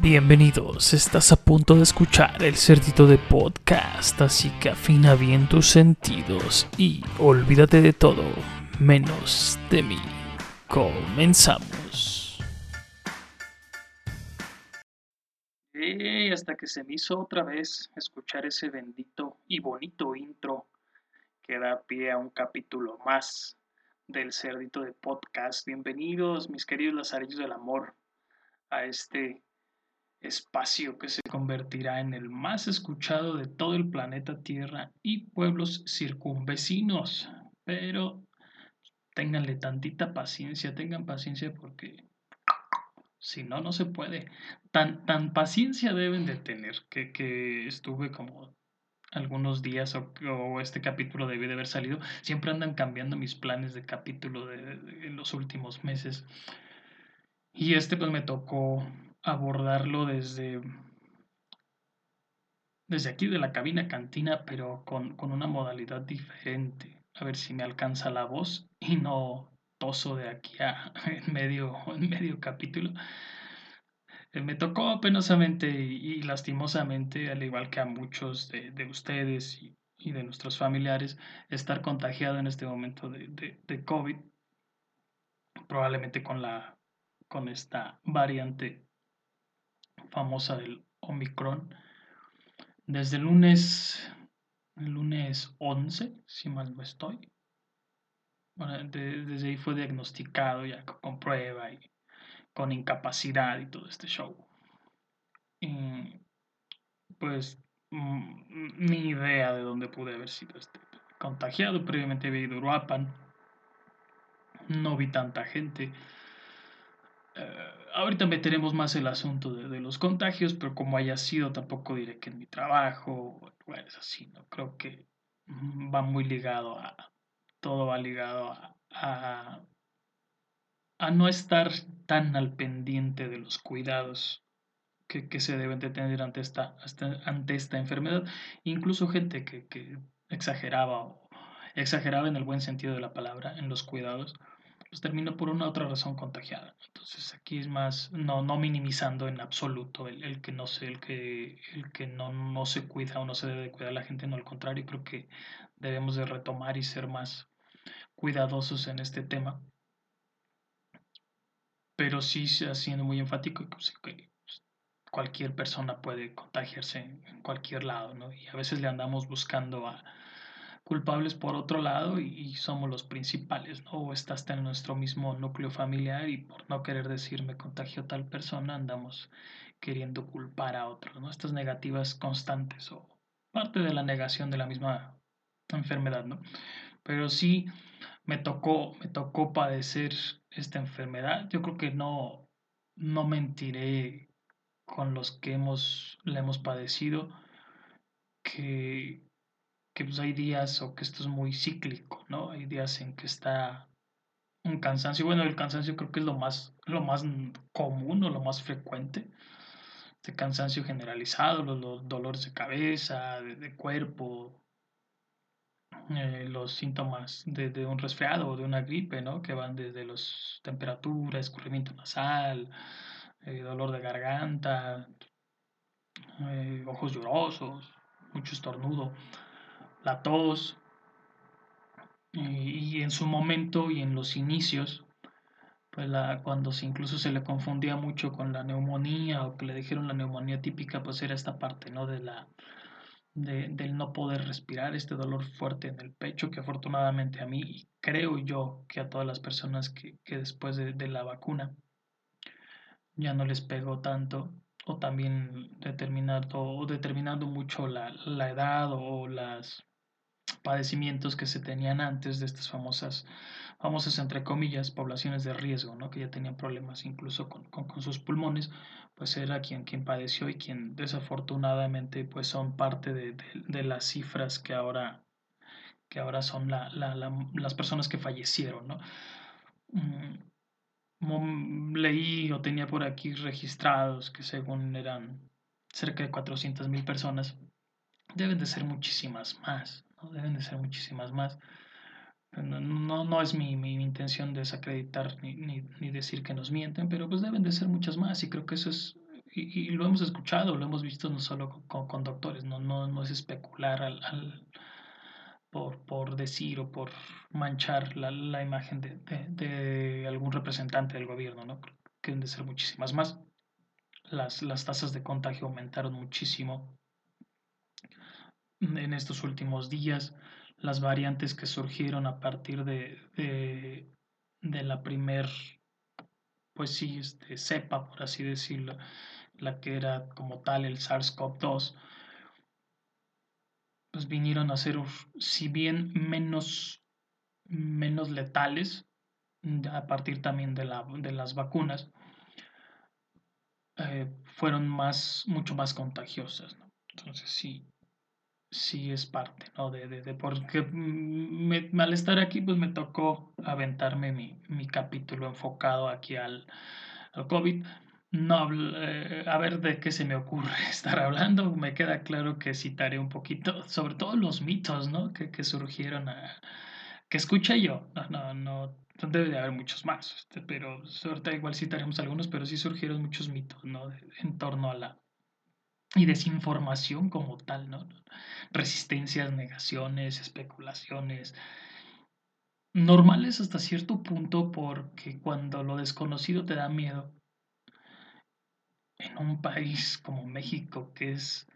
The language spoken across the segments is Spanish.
Bienvenidos, estás a punto de escuchar el cerdito de podcast, así que afina bien tus sentidos y olvídate de todo, menos de mí. Comenzamos. Y hasta que se me hizo otra vez escuchar ese bendito y bonito intro que da pie a un capítulo más del cerdito de podcast. Bienvenidos, mis queridos lazarillos del amor, a este espacio que se convertirá en el más escuchado de todo el planeta Tierra y pueblos circunvecinos. Pero ténganle tantita paciencia, tengan paciencia porque si no, no se puede. Tan, tan paciencia deben de tener que, que estuve como algunos días o, este capítulo debe de haber salido. Siempre andan cambiando mis planes de capítulo en los últimos meses. Y este pues me tocó abordarlo desde, desde aquí de la cabina cantina, pero con, una modalidad diferente. A ver si me alcanza la voz y no toso de aquí a medio, medio capítulo. Eh, me tocó penosamente y, lastimosamente, al igual que a muchos de, ustedes y, de nuestros familiares, estar contagiado en este momento de, de, de COVID, probablemente con, la, con esta variante famosa del Omicron. Desde el lunes, lunes 11, si mal no estoy. desde ahí fue diagnosticado ya con prueba y con incapacidad y todo este show. Y pues mm, ni idea de dónde pude haber sido este contagiado. Previamente había ido a Uruapan. No vi tanta gente. Eh, ahorita meteremos más el asunto de, los contagios, pero como haya sido, tampoco diré que en mi trabajo, bueno, es así, ¿no? Creo que va muy ligado a, todo va ligado a, a, no estar tan al pendiente de los cuidados que, se deben de tener ante esta, ante esta enfermedad. Incluso gente que, que exageraba o exageraba en el buen sentido de la palabra en los cuidados pues terminó por una otra razón contagiada. Entonces aquí es más, no, no minimizando en absoluto el, el que no sé, el que, el que no, no se cuida o no se debe de cuidar a la gente, no al contrario, creo que debemos de retomar y ser más cuidadosos en este tema. Pero sí siendo muy enfático que cualquier persona puede contagiarse en cualquier lado, ¿no? Y a veces le andamos buscando a, culpables por otro lado y, somos los principales, ¿no? O está en nuestro mismo núcleo familiar y por no querer decir me contagió tal persona, andamos queriendo culpar a otros, ¿no? Estas negativas constantes o parte de la negación de la misma enfermedad, ¿no? Pero sí me tocó, me tocó padecer esta enfermedad. Yo creo que no, no mentiré con los que hemos, la hemos padecido, que que pues hay días o que esto es muy cíclico, ¿no? Hay días en que está un cansancio. Bueno, el cansancio creo que es lo más, lo más común o lo más frecuente. Este cansancio generalizado, los, dolores de cabeza, de, cuerpo, eh, los síntomas de, un resfriado o de una gripe, ¿no? Que van desde los temperatura, escurrimiento nasal, eh, dolor de garganta, eh, ojos llorosos, mucho estornudo la tos, y, en su momento y en los inicios, pues la, cuando incluso se le confundía mucho con la neumonía o que le dijeron la neumonía típica, pues era esta parte, ¿no? De la, de, del no poder respirar, este dolor fuerte en el pecho, que afortunadamente a mí, creo yo que a todas las personas que, que después de, de, la vacuna ya no les pegó tanto, o también determinando, o determinando mucho la, la edad o las padecimientos que se tenían antes de estas famosas, famosas entre comillas, poblaciones de riesgo, ¿no? que ya tenían problemas incluso con, con, sus pulmones, pues era quien, quien padeció y quien desafortunadamente pues son parte de, de, las cifras que ahora, que ahora son la, la, las personas que fallecieron. ¿no? Mm, leí o tenía por aquí registrados que según eran cerca de 400 mil personas, deben de ser muchísimas más. Deben de ser muchísimas más. No, no, es mi, mi, intención desacreditar ni, ni, ni, decir que nos mienten, pero pues deben de ser muchas más y creo que eso es, y, lo hemos escuchado, lo hemos visto no solo con, doctores, no, no, no es especular al, por, por, decir o por manchar la, la imagen de, de, algún representante del gobierno, ¿no? Deben de ser muchísimas más. Las, las tasas de contagio aumentaron muchísimo en estos últimos días. Las variantes que surgieron a partir de, de, de la primer, pues sí, este, cepa, por así decirlo, la que era como tal el SARS-CoV-2, pues vinieron a ser, si bien menos, menos letales, a partir también de, la, de las vacunas, eh, fueron más, mucho más contagiosas. Entonces sí, sí es parte, ¿no? De, de, porque me, al estar aquí, pues me tocó aventarme mi, mi capítulo enfocado aquí al, al COVID no, eh, a ver de qué se me ocurre estar hablando. Me queda claro que citaré un poquito, sobre todo los mitos, ¿no? Que, que surgieron, que escuché yo. No, no, no, debe de haber muchos más, este, pero suerte igual citaremos algunos, pero sí surgieron muchos mitos, ¿no? en torno a la y desinformación como tal, ¿no? Resistencias, negaciones, especulaciones. Normales hasta cierto punto porque cuando lo desconocido te da miedo, en un país como México, que es,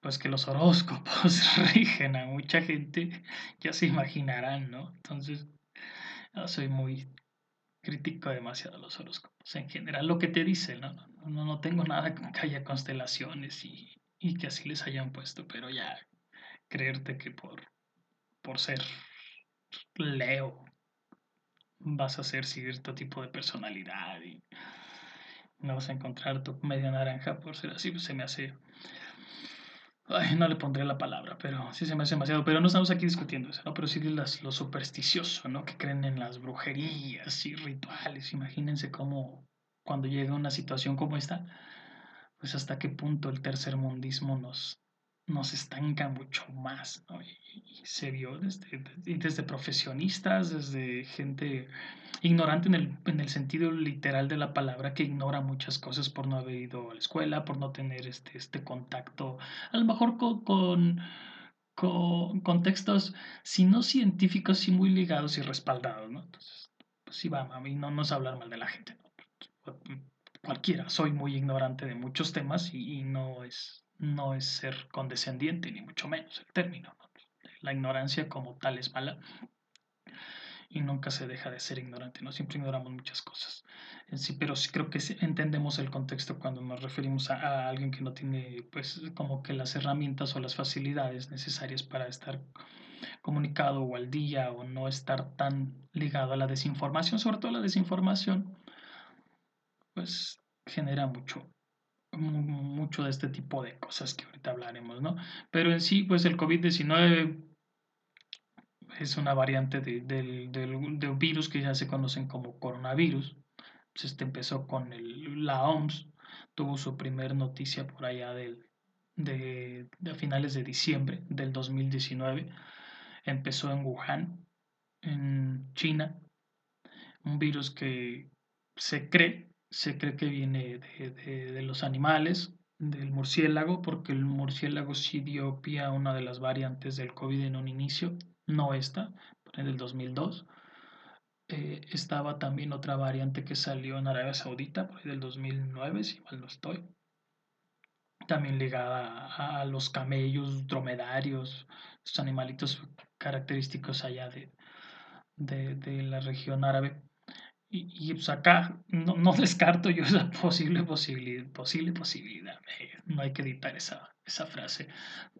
pues que los horóscopos rigen a mucha gente, ya se imaginarán, ¿no? Entonces, soy muy crítico demasiado a los horóscopos. En general, lo que te dicen, ¿no? No, no tengo nada con que haya constelaciones y, y que así les hayan puesto, pero ya creerte que por, por ser Leo vas a ser cierto tipo de personalidad y no vas a encontrar tu media naranja por ser así, pues se me hace... Ay, no le pondré la palabra, pero sí se me hace demasiado. Pero no estamos aquí discutiendo eso, ¿no? Pero sí las, lo supersticioso, ¿no? Que creen en las brujerías y rituales. Imagínense cómo cuando llega una situación como esta, pues hasta qué punto el tercer mundismo nos, nos estanca mucho más, ¿no? Y, se vio desde, desde profesionistas, desde gente ignorante en el, en el sentido literal de la palabra, que ignora muchas cosas por no haber ido a la escuela, por no tener este, este contacto, a lo mejor con, con, con contextos, si no científicos, sí muy ligados y respaldados, ¿no? Entonces, pues sí, va, a mí no, nos hablar mal de la gente, ¿no? Cualquiera, soy muy ignorante de muchos temas y, y no es no es ser condescendiente, ni mucho menos el término. La ignorancia como tal es mala y nunca se deja de ser ignorante, ¿no? Siempre ignoramos muchas cosas. Sí, pero sí creo que entendemos el contexto cuando nos referimos a, alguien que no tiene, pues, como que las herramientas o las facilidades necesarias para estar comunicado o al día o no estar tan ligado a la desinformación, sobre todo la desinformación, pues genera mucho, mucho de este tipo de cosas que ahorita hablaremos, ¿no? Pero en sí, pues el COVID-19 es una variante de, del, virus que ya se conocen como coronavirus. Pues este empezó con el, la OMS, tuvo su primer noticia por allá del, de, de finales de diciembre del 2019. Empezó en Wuhan, en China, un virus que se cree se cree que viene de, los animales, del murciélago, porque el murciélago sí dio pie a una de las variantes del COVID en un inicio, no esta, en el 2002. Eh, estaba también otra variante que salió en Arabia Saudita, por ahí del 2009, si mal no estoy. También ligada a, los camellos, dromedarios, estos animalitos característicos allá de, de la región árabe. Y, pues acá no, no, descarto yo esa posible, posibilidad, posible posibilidad. No hay que editar esa, esa frase.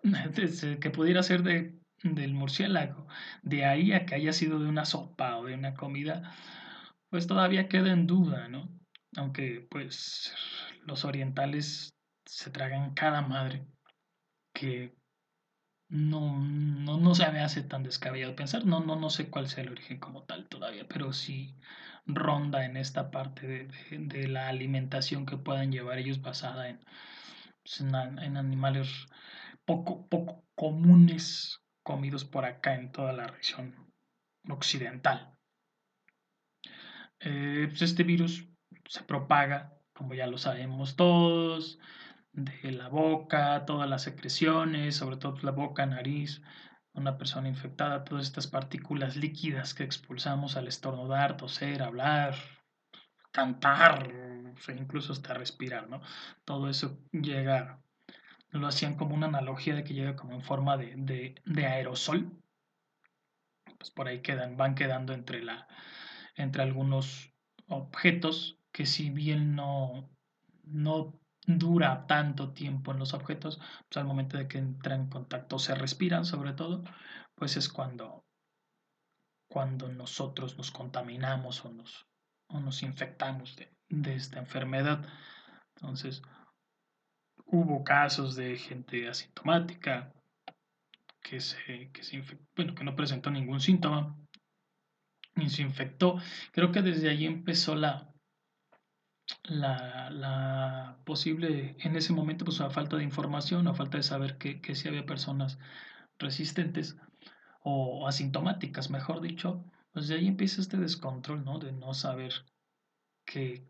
que pudiera ser de, del murciélago. De ahí a que haya sido de una sopa o de una comida, pues todavía queda en duda, ¿no? Aunque pues los orientales se tragan cada madre que no, no, no se me hace tan descabellado pensar. No, no, no sé cuál sea el origen como tal todavía, pero sí ronda en esta parte de, la alimentación que puedan llevar ellos basada en, pues, en, animales poco, poco comunes comidos por acá en toda la región occidental. Eh, pues este virus se propaga como ya lo sabemos todos, de la boca, todas las secreciones, sobre todo la boca, nariz, una persona infectada, todas estas partículas líquidas que expulsamos al estornudar, toser, hablar, cantar, incluso hasta respirar, ¿no? Todo eso llega, lo hacían como una analogía de que llega como en forma de, de, aerosol. Pues por ahí quedan, van quedando entre, la, entre algunos objetos que si bien no, no dura tanto tiempo en los objetos, pues al momento de que entran en contacto se respiran sobre todo, pues es cuando, cuando nosotros nos contaminamos o nos, o nos infectamos de, de esta enfermedad. Entonces, hubo casos de gente asintomática que se, que se bueno, que no presentó ningún síntoma, ni se infectó. Creo que desde ahí empezó la, la, la, posible, en ese momento, pues la falta de información, la falta de saber que, que si había personas resistentes o asintomáticas, mejor dicho, pues de ahí empieza este descontrol, ¿no? De no saber qué,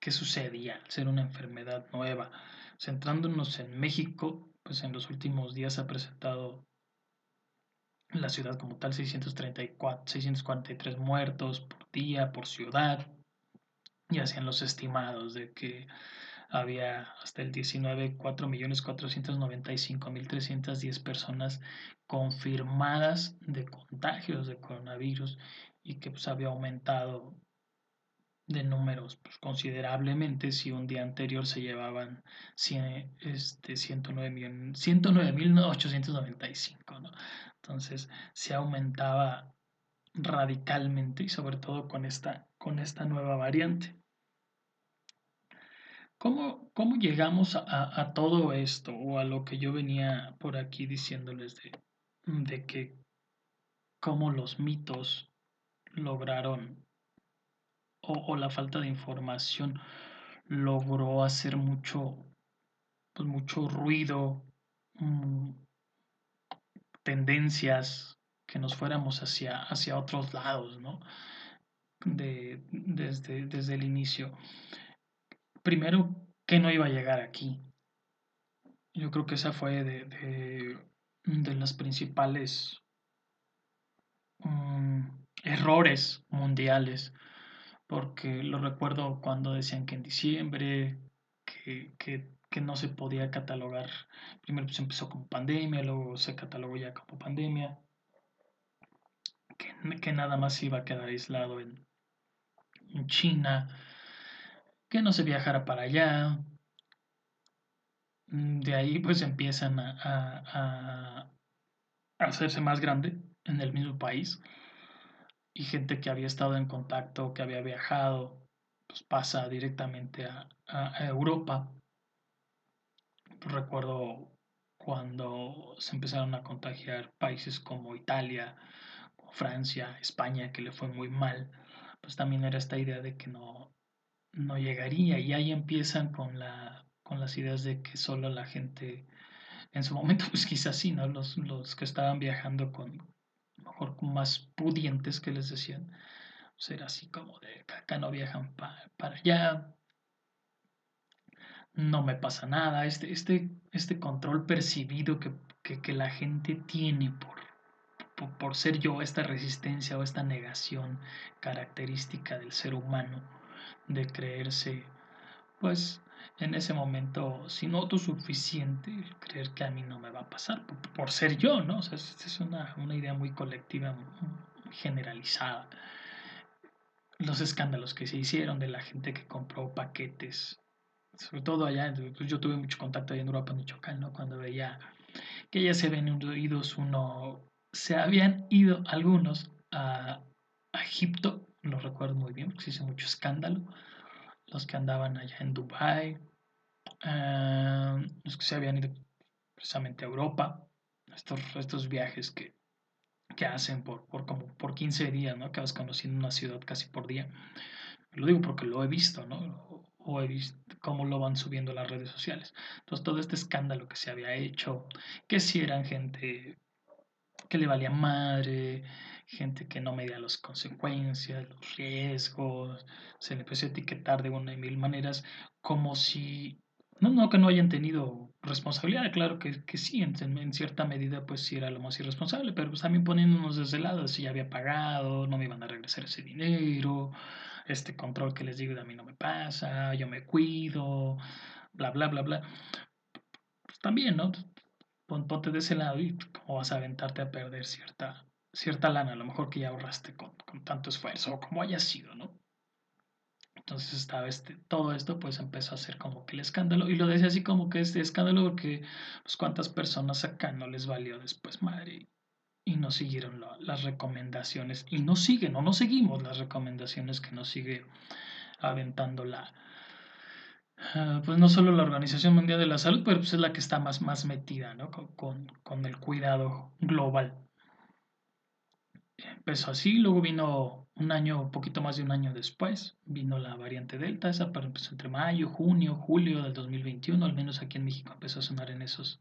qué sucedía ser una enfermedad nueva. Centrándonos en México, pues en los últimos días ha presentado la ciudad como tal 634, 643 muertos por día, por ciudad, y hacían los estimados de que había hasta el 19 4.495.310 personas confirmadas de contagios de coronavirus y que pues había aumentado de números pues, considerablemente si un día anterior se llevaban 100, este, 109.895, ¿no? Entonces se aumentaba radicalmente y sobre todo con esta, con esta nueva variante. ¿Cómo, cómo llegamos a, a, todo esto o a lo que yo venía por aquí diciéndoles de, de que cómo los mitos lograron o, la falta de información logró hacer mucho, pues mucho ruido, mm, tendencias, que nos fuéramos hacia, hacia otros lados, ¿no? De, desde, desde el inicio. Primero, que no iba a llegar aquí. Yo creo que esa fue de, de, las principales mm, errores mundiales porque lo recuerdo cuando decían que en diciembre, que, que, no se podía catalogar, primero pues empezó como pandemia, luego se catalogó ya como pandemia, que, que nada más iba a quedar aislado en China, que no se viajara para allá. De ahí pues empiezan a, a, a hacerse más grande en el mismo país y gente que había estado en contacto, que había viajado, pues pasa directamente a, Europa. recuerdo cuando se empezaron a contagiar países como Italia, Francia, España, que le fue muy mal, pues también era esta idea de que no, no llegaría y ahí empiezan con, la, con las ideas de que solo la gente, en su momento pues quizás sí, ¿no? Los, los que estaban viajando con, mejor más pudientes que les decían, pues así como de acá no viajan para allá, no me pasa nada, este, este, este control percibido que, que, la gente tiene por, por, por, ser yo, esta resistencia o esta negación característica del ser humano de creerse, pues en ese momento, si no suficiente, creer que a mí no me va a pasar por, ser yo, ¿no? O sea, es una, una idea muy colectiva, generalizada. Los escándalos que se hicieron de la gente que compró paquetes, sobre todo allá, pues yo tuve mucho contacto allá en Europa, Michoacán, ¿no? Cuando veía que ya se habían ido uno, se habían ido algunos a Egipto, lo recuerdo muy bien porque se hizo mucho escándalo, los que andaban allá en Dubai, eh, los que se habían ido precisamente a Europa, estos, estos viajes que, que hacen por, por, como por 15 días, ¿no? Acabas conociendo una ciudad casi por día. Lo digo porque lo he visto, ¿no? O he visto cómo lo van subiendo las redes sociales. Entonces, todo este escándalo que se había hecho, que si eran gente que le valía madre, gente que no medía las consecuencias, los riesgos, se le empezó a etiquetar de una y mil maneras como si, no, no que no hayan tenido responsabilidad, claro que, que sí, en, en, cierta medida pues sí era lo más irresponsable, pero pues también poniéndonos desde el lado, si ya había pagado, no me iban a regresar ese dinero, este control que les digo a mí no me pasa, yo me cuido, bla, bla, bla, bla. Pues también, ¿no? Ponte de ese lado y cómo vas a aventarte a perder cierta, cierta lana, a lo mejor que ya ahorraste con, con tanto esfuerzo, o como haya sido, ¿no? Entonces estaba este, todo esto pues empezó a ser como que el escándalo y lo decía así como que este escándalo porque pues cuántas personas acá no les valió después madre y no siguieron las recomendaciones y no siguen o no seguimos las recomendaciones que nos sigue aventando la ah, pues no solo la Organización Mundial de la Salud pero pues es la que está más, más metida ¿no? con, con el cuidado global empezó así, luego vino un año, un poquito más de un año después, vino la variante Delta, esa empezó entre mayo, junio, julio del 2021, al menos aquí en México empezó a sonar en esos,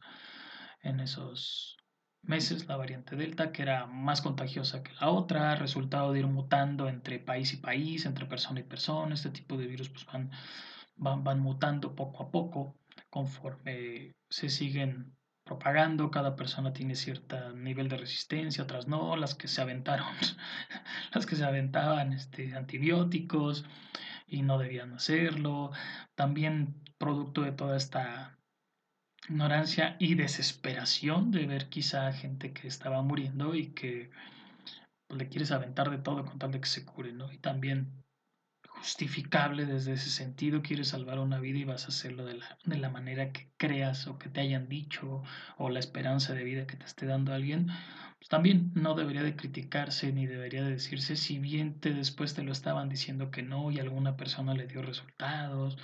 en esos meses la variante Delta, que era más contagiosa que la otra, resultado de ir mutando entre país y país, entre persona y persona, este tipo de virus pues van, van, van mutando poco a poco conforme se siguen propagando, cada persona tiene cierto nivel de resistencia, otras no, las que se aventaron, las que se aventaban este, antibióticos y no debían hacerlo, también producto de toda esta ignorancia y desesperación de ver quizá gente que estaba muriendo y que le quieres aventar de todo con tal de que se cure, ¿no? Y también justificable desde ese sentido, quieres salvar una vida y vas a hacerlo de la, de la manera que creas o que te hayan dicho o la esperanza de vida que te esté dando alguien, pues también no debería de criticarse ni debería de decirse si bien te después te lo estaban diciendo que no y alguna persona le dio resultados.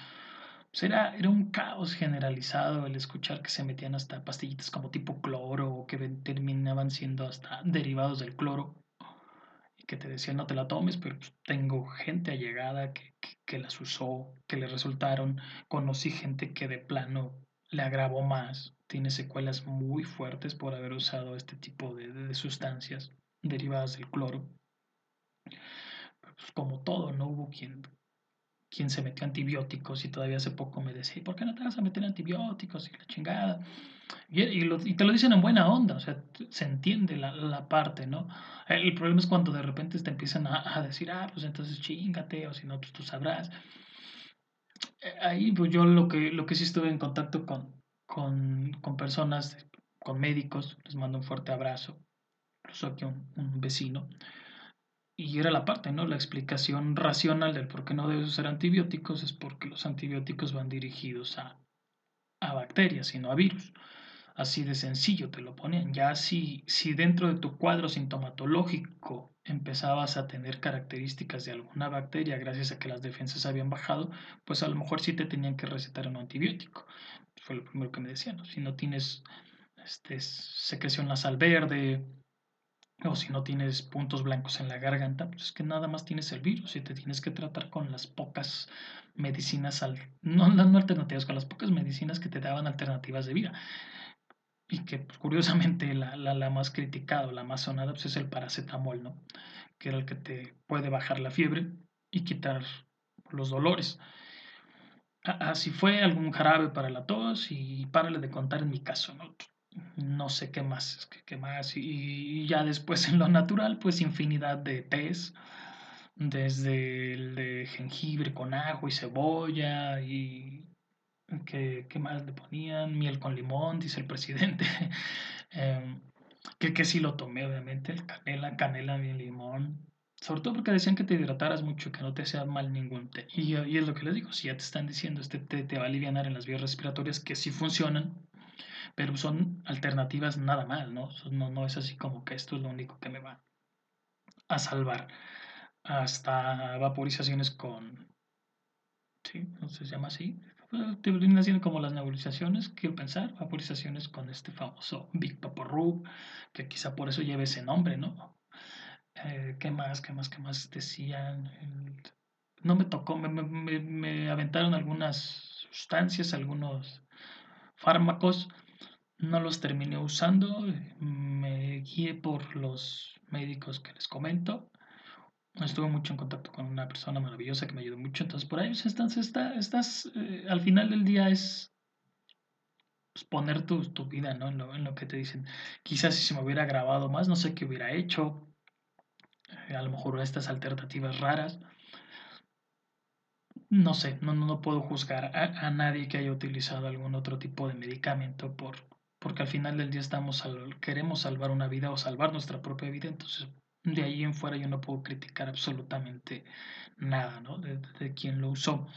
Pues era, era un caos generalizado el escuchar que se metían hasta pastillitas como tipo cloro o que terminaban siendo hasta derivados del cloro que te decían no te la tomes, pero pues, tengo gente allegada que, que, las usó, que le resultaron. Conocí gente que de plano le agravó más, tiene secuelas muy fuertes por haber usado este tipo de, de sustancias derivadas del cloro. Pues como todo, no hubo quien, quien se metió antibióticos y todavía hace poco me decía, ¿por qué no te vas a meter antibióticos y la chingada? Y, y, te lo dicen en buena onda, o sea, se entiende la, la, parte, ¿no? El problema es cuando de repente te empiezan a, a decir, ah, pues entonces chingate, o si no, pues tú sabrás. Eh, ahí, pues yo lo que, lo que sí estuve en contacto con, con, con personas, con médicos, les mando un fuerte abrazo, incluso aquí un, un vecino, y era la parte, ¿no? La explicación racional del por qué no debes usar antibióticos es porque los antibióticos van dirigidos a, a bacterias y no a virus. Así de sencillo te lo ponen. Ya si, si dentro de tu cuadro sintomatológico empezabas a tener características de alguna bacteria gracias a que las defensas habían bajado, pues a lo mejor sí te tenían que recetar un antibiótico. Fue lo primero que me decían. Si no tienes este, secreción nasal verde, o si no tienes puntos blancos en la garganta, pues es que nada más tienes el virus y te tienes que tratar con las pocas medicinas, al, no, no alternativas, con las pocas medicinas que te daban alternativas de vida. Y que pues, curiosamente la, la, la, más criticada la más sonada pues, es el paracetamol, ¿no? Que era el que te puede bajar la fiebre y quitar los dolores. Así fue algún jarabe para la tos y párale de contar en mi caso, ¿no? No sé qué más, qué, más. Y, ya después en lo natural, pues infinidad de tés, desde el de jengibre con ajo y cebolla y ¿qué, qué más le ponían? Miel con limón, dice el presidente. Em, que, que sí lo tomé, obviamente, el canela, canela, miel, limón. Sobre todo porque decían que te hidrataras mucho, que no te hacía mal ningún té. Y, y es lo que les digo, si ya te están diciendo, este té te va a aliviar en las vías respiratorias, que sí funcionan, pero son alternativas nada mal, ¿no? ¿no? Es así como que esto es lo único que me va a salvar. Hasta vaporizaciones con... ¿Sí? ¿No se llama así? Te haciendo como las nebulizaciones, quiero pensar, vaporizaciones con este famoso Big Rub, que quizá por eso lleve ese nombre, ¿no? Eh, ¿Qué más? ¿Qué más? ¿Qué más decían? No me tocó, me, me, me aventaron algunas sustancias, algunos fármacos no los terminé usando, me guié por los médicos que les comento. Estuve mucho en contacto con una persona maravillosa que me ayudó mucho. Entonces, por ahí estás, estás, estás eh, al final del día es pues, poner tu, tu vida ¿no? en, lo, en, lo, que te dicen. Quizás si se me hubiera grabado más, no sé qué hubiera hecho. Eh, a lo mejor estas alternativas raras. No sé, no, no puedo juzgar a, a, nadie que haya utilizado algún otro tipo de medicamento por, porque al final del día estamos queremos salvar una vida o salvar nuestra propia vida, entonces de ahí en fuera yo no puedo criticar absolutamente nada ¿no? de, de quien lo usó.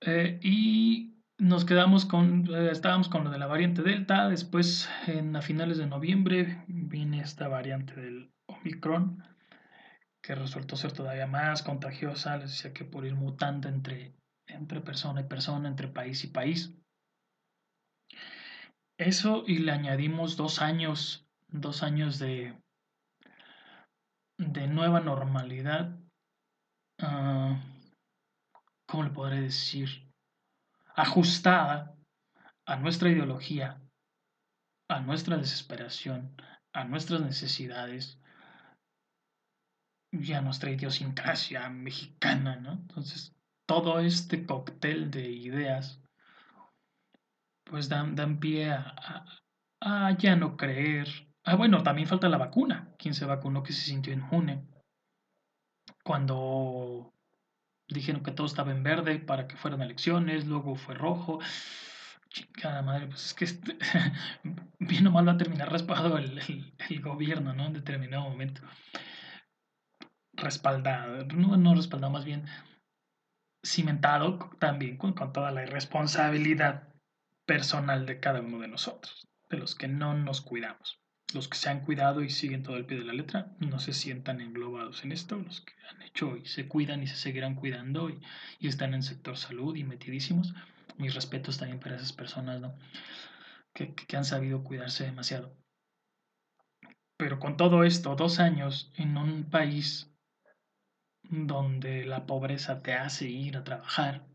Eh, y nos quedamos con, eh, estábamos con lo de la variante Delta, después en, a finales de noviembre viene esta variante del Omicron, que resultó ser todavía más contagiosa, les decía que por ir mutando entre, entre persona y persona, entre país y país. Eso y le añadimos dos años, dos años de, de nueva normalidad. Uh, ¿Cómo le podré decir? Ajustada a nuestra ideología, a nuestra desesperación, a nuestras necesidades y a nuestra idiosincrasia mexicana, ¿no? Entonces, todo este cóctel de ideas pues dan, dan pie a, a, ya no creer. Ah, bueno, también falta la vacuna. Quien se vacunó que se sintió inmune. Cuando dijeron que todo estaba en verde para que fueran elecciones, luego fue rojo. Chingada madre, pues es que este, bien o mal va a terminar respaldado el, gobierno, ¿no? En determinado momento. Respaldado, no, no respaldado, más bien cimentado también con, con toda la irresponsabilidad personal de cada uno de nosotros, de los que no nos cuidamos. Los que se han cuidado y siguen todo el pie de la letra no se sientan englobados en esto, los que han hecho y se cuidan y se seguirán cuidando y, y están en sector salud y metidísimos. Mis respetos también para esas personas, ¿no? Que, que han sabido cuidarse demasiado. Pero con todo esto, dos años en un país donde la pobreza te hace ir a trabajar,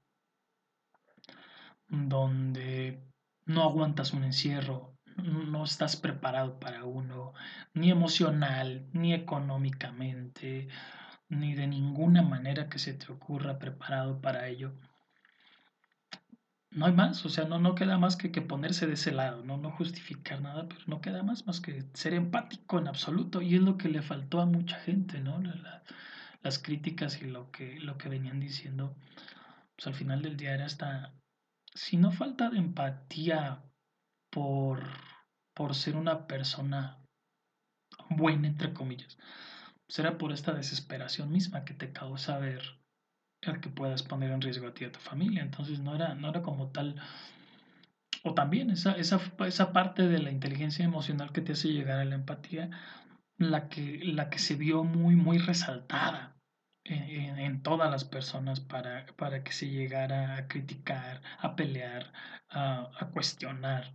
donde no aguantas un encierro, no estás preparado para uno, ni emocional, ni económicamente, ni de ninguna manera que se te ocurra preparado para ello. No hay más, o sea, no, no queda más que, que ponerse de ese lado, ¿no? no justificar nada, pero no queda más más que ser empático en absoluto, y es lo que le faltó a mucha gente, ¿no? La, las críticas y lo que, lo que venían diciendo, pues al final del día era hasta si no falta de empatía por, por ser una persona buena, entre comillas, será por esta desesperación misma que te causa ver el que puedas poner en riesgo a ti y a tu familia. Entonces no era, no era como tal, o también esa, esa, esa parte de la inteligencia emocional que te hace llegar a la empatía, la que, la que se vio muy, muy resaltada en, todas las personas para, para que se llegara a criticar, a pelear, a, a cuestionar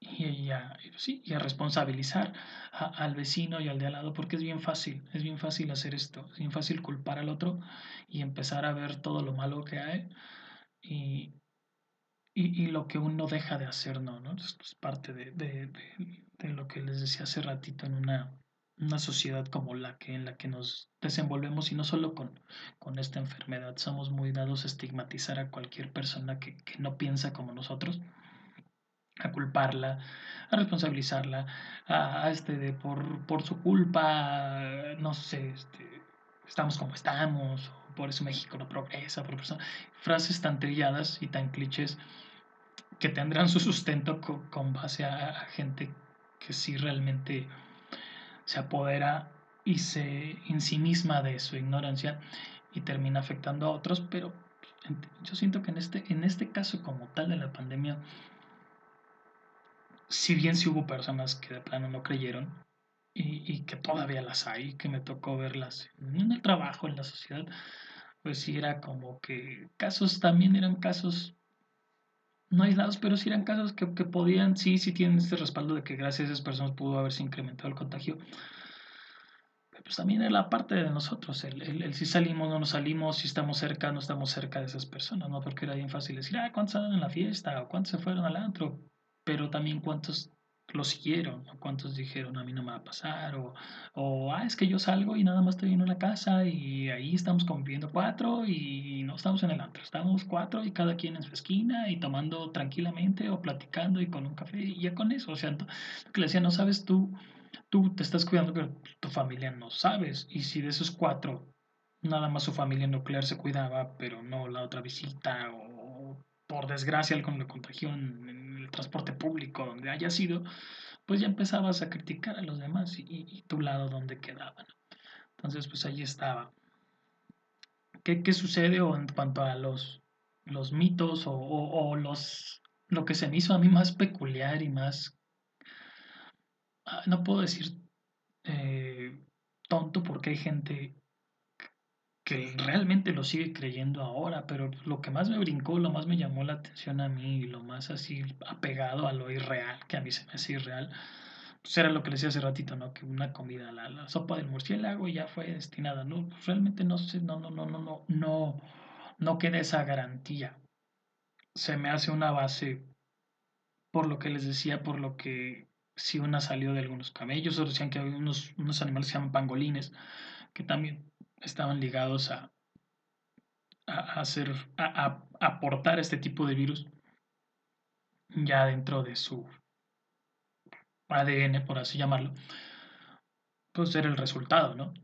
y, a, sí, y a responsabilizar al vecino y al de al lado, porque es bien fácil, es bien fácil hacer esto, es bien fácil culpar al otro y empezar a ver todo lo malo que hay y, y, y lo que uno deja de hacer, ¿no? ¿no? Esto es parte de, de, de, de lo que les decía hace ratito en una una sociedad como la que en la que nos desenvolvemos y no solo con, con esta enfermedad somos muy dados a estigmatizar a cualquier persona que, que no piensa como nosotros a culparla a responsabilizarla a, este de por, por su culpa no sé este, estamos como estamos por eso México no progresa por frases tan trilladas y tan clichés que tendrán su sustento con, con base a gente que sí realmente se apodera y se ensimisma de su ignorancia y termina afectando a otros, pero yo siento que en este, en este caso como tal de la pandemia, si bien sí hubo personas que de plano no creyeron y, y que todavía las hay, que me tocó verlas en el trabajo, en la sociedad, pues sí era como que casos también eran casos no aislados, pero sí eran casos que, que, podían, sí, sí tienen este respaldo de que gracias a esas personas pudo haberse incrementado el contagio. Pero pues también es la parte de nosotros, el, si salimos, no nos salimos, si estamos cerca, no estamos cerca de esas personas, ¿no? Porque era bien fácil decir, ah, ¿cuántos andan en la fiesta? ¿O cuántos se fueron al antro? pero también cuántos lo siguieron, cuántos dijeron a mí no me va a pasar, o, o ah, es que yo salgo y nada más estoy en una casa y ahí estamos conviviendo cuatro y no estamos en el antro, estamos cuatro y cada quien en su esquina y tomando tranquilamente o platicando y con un café y ya con eso, o sea, lo que le decía, no sabes tú, tú te estás cuidando, pero tu familia no sabes, y si de esos cuatro nada más su familia nuclear se cuidaba, pero no la otra visita o por desgracia alguien lo contagió en, el transporte público, donde haya sido, pues ya empezabas a criticar a los demás y, tu lado donde quedaba. Entonces, pues ahí estaba. ¿Qué, qué sucede en cuanto a los, los mitos o, o, los, lo que se me hizo a mí más peculiar y más, ah, no puedo decir eh, tonto porque hay gente que realmente lo sigue creyendo ahora, pero lo que más me brincó, lo más me llamó la atención a mí, y lo más así apegado a lo irreal, que a mí se me hace irreal, pues era lo que le decía hace ratito, ¿no? Que una comida, la, la sopa del murciélago ya fue destinada, ¿no? Pues realmente no sé, no, no, no, no, no, no, no queda esa garantía. Se me hace una base, por lo que les decía, por lo que si una salió de algunos camellos, o decían que había unos, unos animales que se llaman pangolines, que también estaban ligados a, a, hacer, a, aportar este tipo de virus ya dentro de su ADN, por así llamarlo, pues era el resultado, ¿no?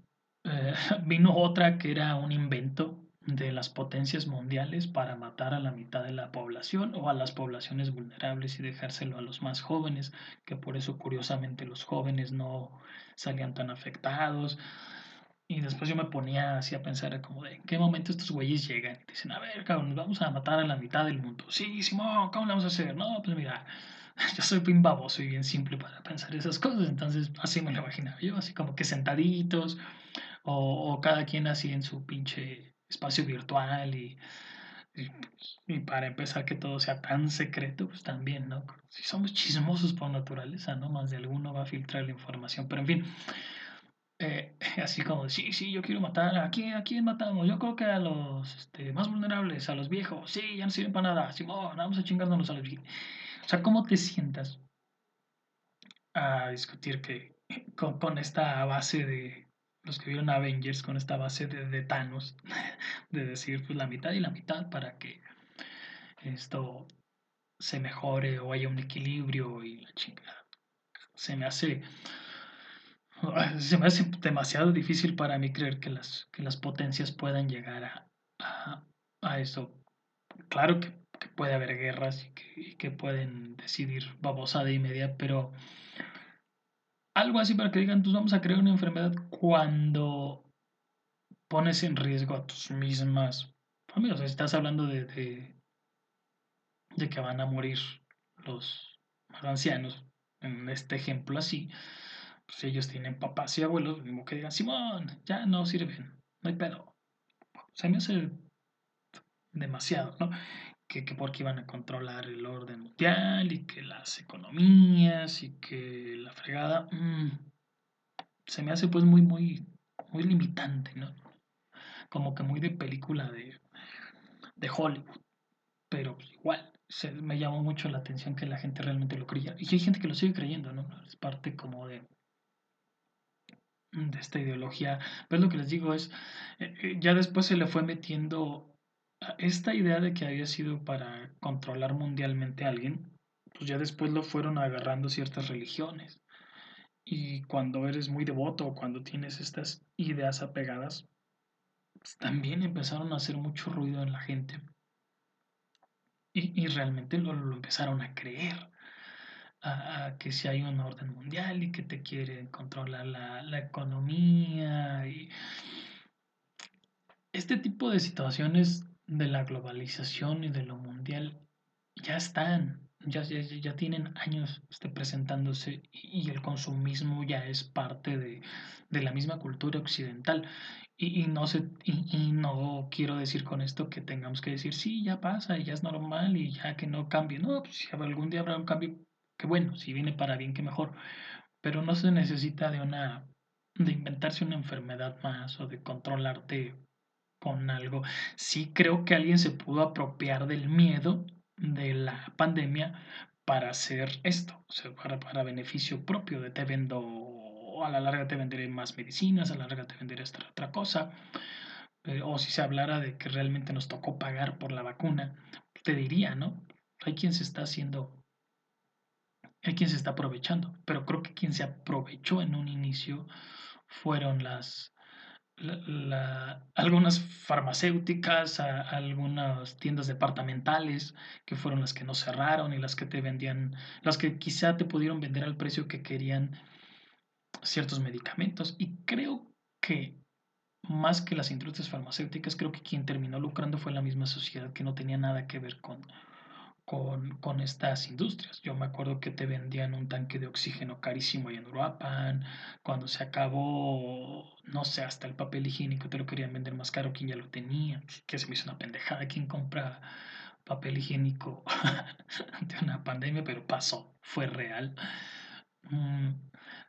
Eh, vino otra que era un invento de las potencias mundiales para matar a la mitad de la población o a las poblaciones vulnerables y dejárselo a los más jóvenes, que por eso curiosamente los jóvenes no salían tan afectados. Y después yo me ponía así a pensar como de en qué momento estos güeyes llegan y dicen, a ver, cabrón, nos vamos a matar a la mitad del mundo. Sí, Simón, ¿cómo lo vamos a hacer? No, pues mira, yo soy bien baboso y bien simple para pensar esas cosas, entonces así me lo imaginaba yo, así como que sentaditos o, o cada quien así en su pinche espacio virtual y, y, para empezar que todo sea tan secreto, pues también, ¿no? Si somos chismosos por naturaleza, ¿no? Más de alguno va a filtrar la información, pero en fin. Eh, así como, sí, sí, yo quiero matar, ¿a quién, matamos? Yo creo que a los este, más vulnerables, a los viejos, sí, ya no sirven para nada, sí, vamos a chingárnoslos a los viejos. O sea, ¿cómo te sientas a discutir que con, con esta base de los que vieron Avengers, con esta base de, de Thanos, de decir pues la mitad y la mitad para que esto se mejore o haya un equilibrio y la chingada. Se me hace se me hace demasiado difícil para mí creer que las, que las potencias puedan llegar a, a, eso. Claro que, puede haber guerras y que, que, pueden decidir babosada y media, pero algo así para que digan, tú vamos a crear una enfermedad cuando pones en riesgo a tus mismas familias. Estás hablando de, de que van a morir los ancianos, en este ejemplo así pues ellos tienen papás y abuelos, mismo que digan, Simón, ya no sirven, no hay pedo. Se me hace demasiado, ¿no? Que, que, porque iban a controlar el orden mundial y que las economías y que la fregada, mm, se me hace pues muy, muy, muy limitante, ¿no? Como que muy de película de, de Hollywood, pero pues igual, se, me llamó mucho la atención que la gente realmente lo creía. Y hay gente que lo sigue creyendo, ¿no? Es parte como de, de esta ideología. Pero lo que les digo es, eh, eh, ya después se le fue metiendo esta idea de que había sido para controlar mundialmente a alguien, pues ya después lo fueron agarrando ciertas religiones. Y cuando eres muy devoto o cuando tienes estas ideas apegadas, pues también empezaron a hacer mucho ruido en la gente. Y, y realmente lo, lo empezaron a creer a, que si hay un orden mundial y que te quieren controlar la, la economía y este tipo de situaciones de la globalización y de lo mundial ya están, ya, ya, ya tienen años este, presentándose y, el consumismo ya es parte de, de la misma cultura occidental. Y, y no sé, y, y, no quiero decir con esto que tengamos que decir, sí, ya pasa y ya es normal y ya que no cambie. No, pues si algún día habrá un cambio, que bueno, si viene para bien, que mejor. Pero no se necesita de una, de inventarse una enfermedad más o de controlarte con algo. Sí creo que alguien se pudo apropiar del miedo de la pandemia para hacer esto, o sea, para, para beneficio propio, de te vendo, a la larga te venderé más medicinas, a la larga te venderé esta otra cosa, eh, o si se hablara de que realmente nos tocó pagar por la vacuna, te diría, ¿no? Hay quien se está haciendo, hay quien se está aprovechando, pero creo que quien se aprovechó en un inicio fueron las, algunas farmacéuticas, algunas tiendas departamentales que fueron las que no cerraron y las que te vendían, las que quizá te pudieron vender al precio que querían ciertos medicamentos. Y creo que más que las industrias farmacéuticas, creo que quien terminó lucrando fue la misma sociedad que no tenía nada que ver con, con, estas industrias. Yo me acuerdo que te vendían un tanque de oxígeno carísimo ahí en Uruapan. Cuando se acabó, no sé, hasta el papel higiénico te lo querían vender más caro quien ya lo tenía. Que se me hizo una pendejada. ¿Quién compra papel higiénico ante una pandemia? Pero pasó, fue real. Mm,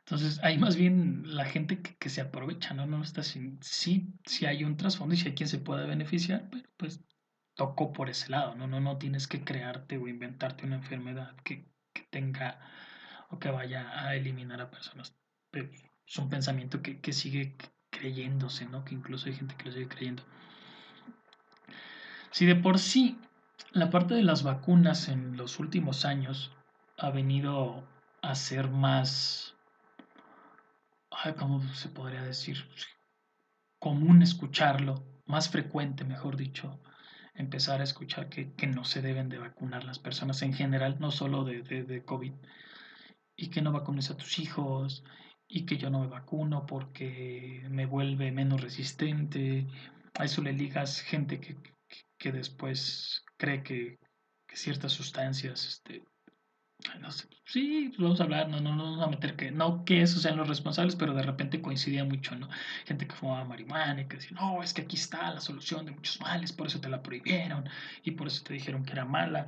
entonces, hay más bien la gente que, se aprovecha, ¿no? No está sin, sí, sí hay un trasfondo y si hay quien se pueda beneficiar, pero pues tocó por ese lado, ¿no? No, no tienes que crearte o inventarte una enfermedad que, tenga o que vaya a eliminar a personas. es un pensamiento que, que, sigue creyéndose, ¿no? Que incluso hay gente que lo sigue creyendo. Si de por sí la parte de las vacunas en los últimos años ha venido a ser más ¿cómo se podría decir? Común escucharlo, más frecuente, mejor dicho, empezar a escuchar que, no se deben de vacunar las personas en general, no solo de, de, COVID, y que no vacunes a tus hijos, y que yo no me vacuno porque me vuelve menos resistente. A eso le ligas gente que, que, después cree que, que, ciertas sustancias este, no sé, sí, pues vamos a hablar, no, no, no vamos a meter que, no que esos sean los responsables, pero de repente coincidía mucho, ¿no? Gente que fumaba marihuana y que decía, no, es que aquí está la solución de muchos males, por eso te la prohibieron y por eso te dijeron que era mala.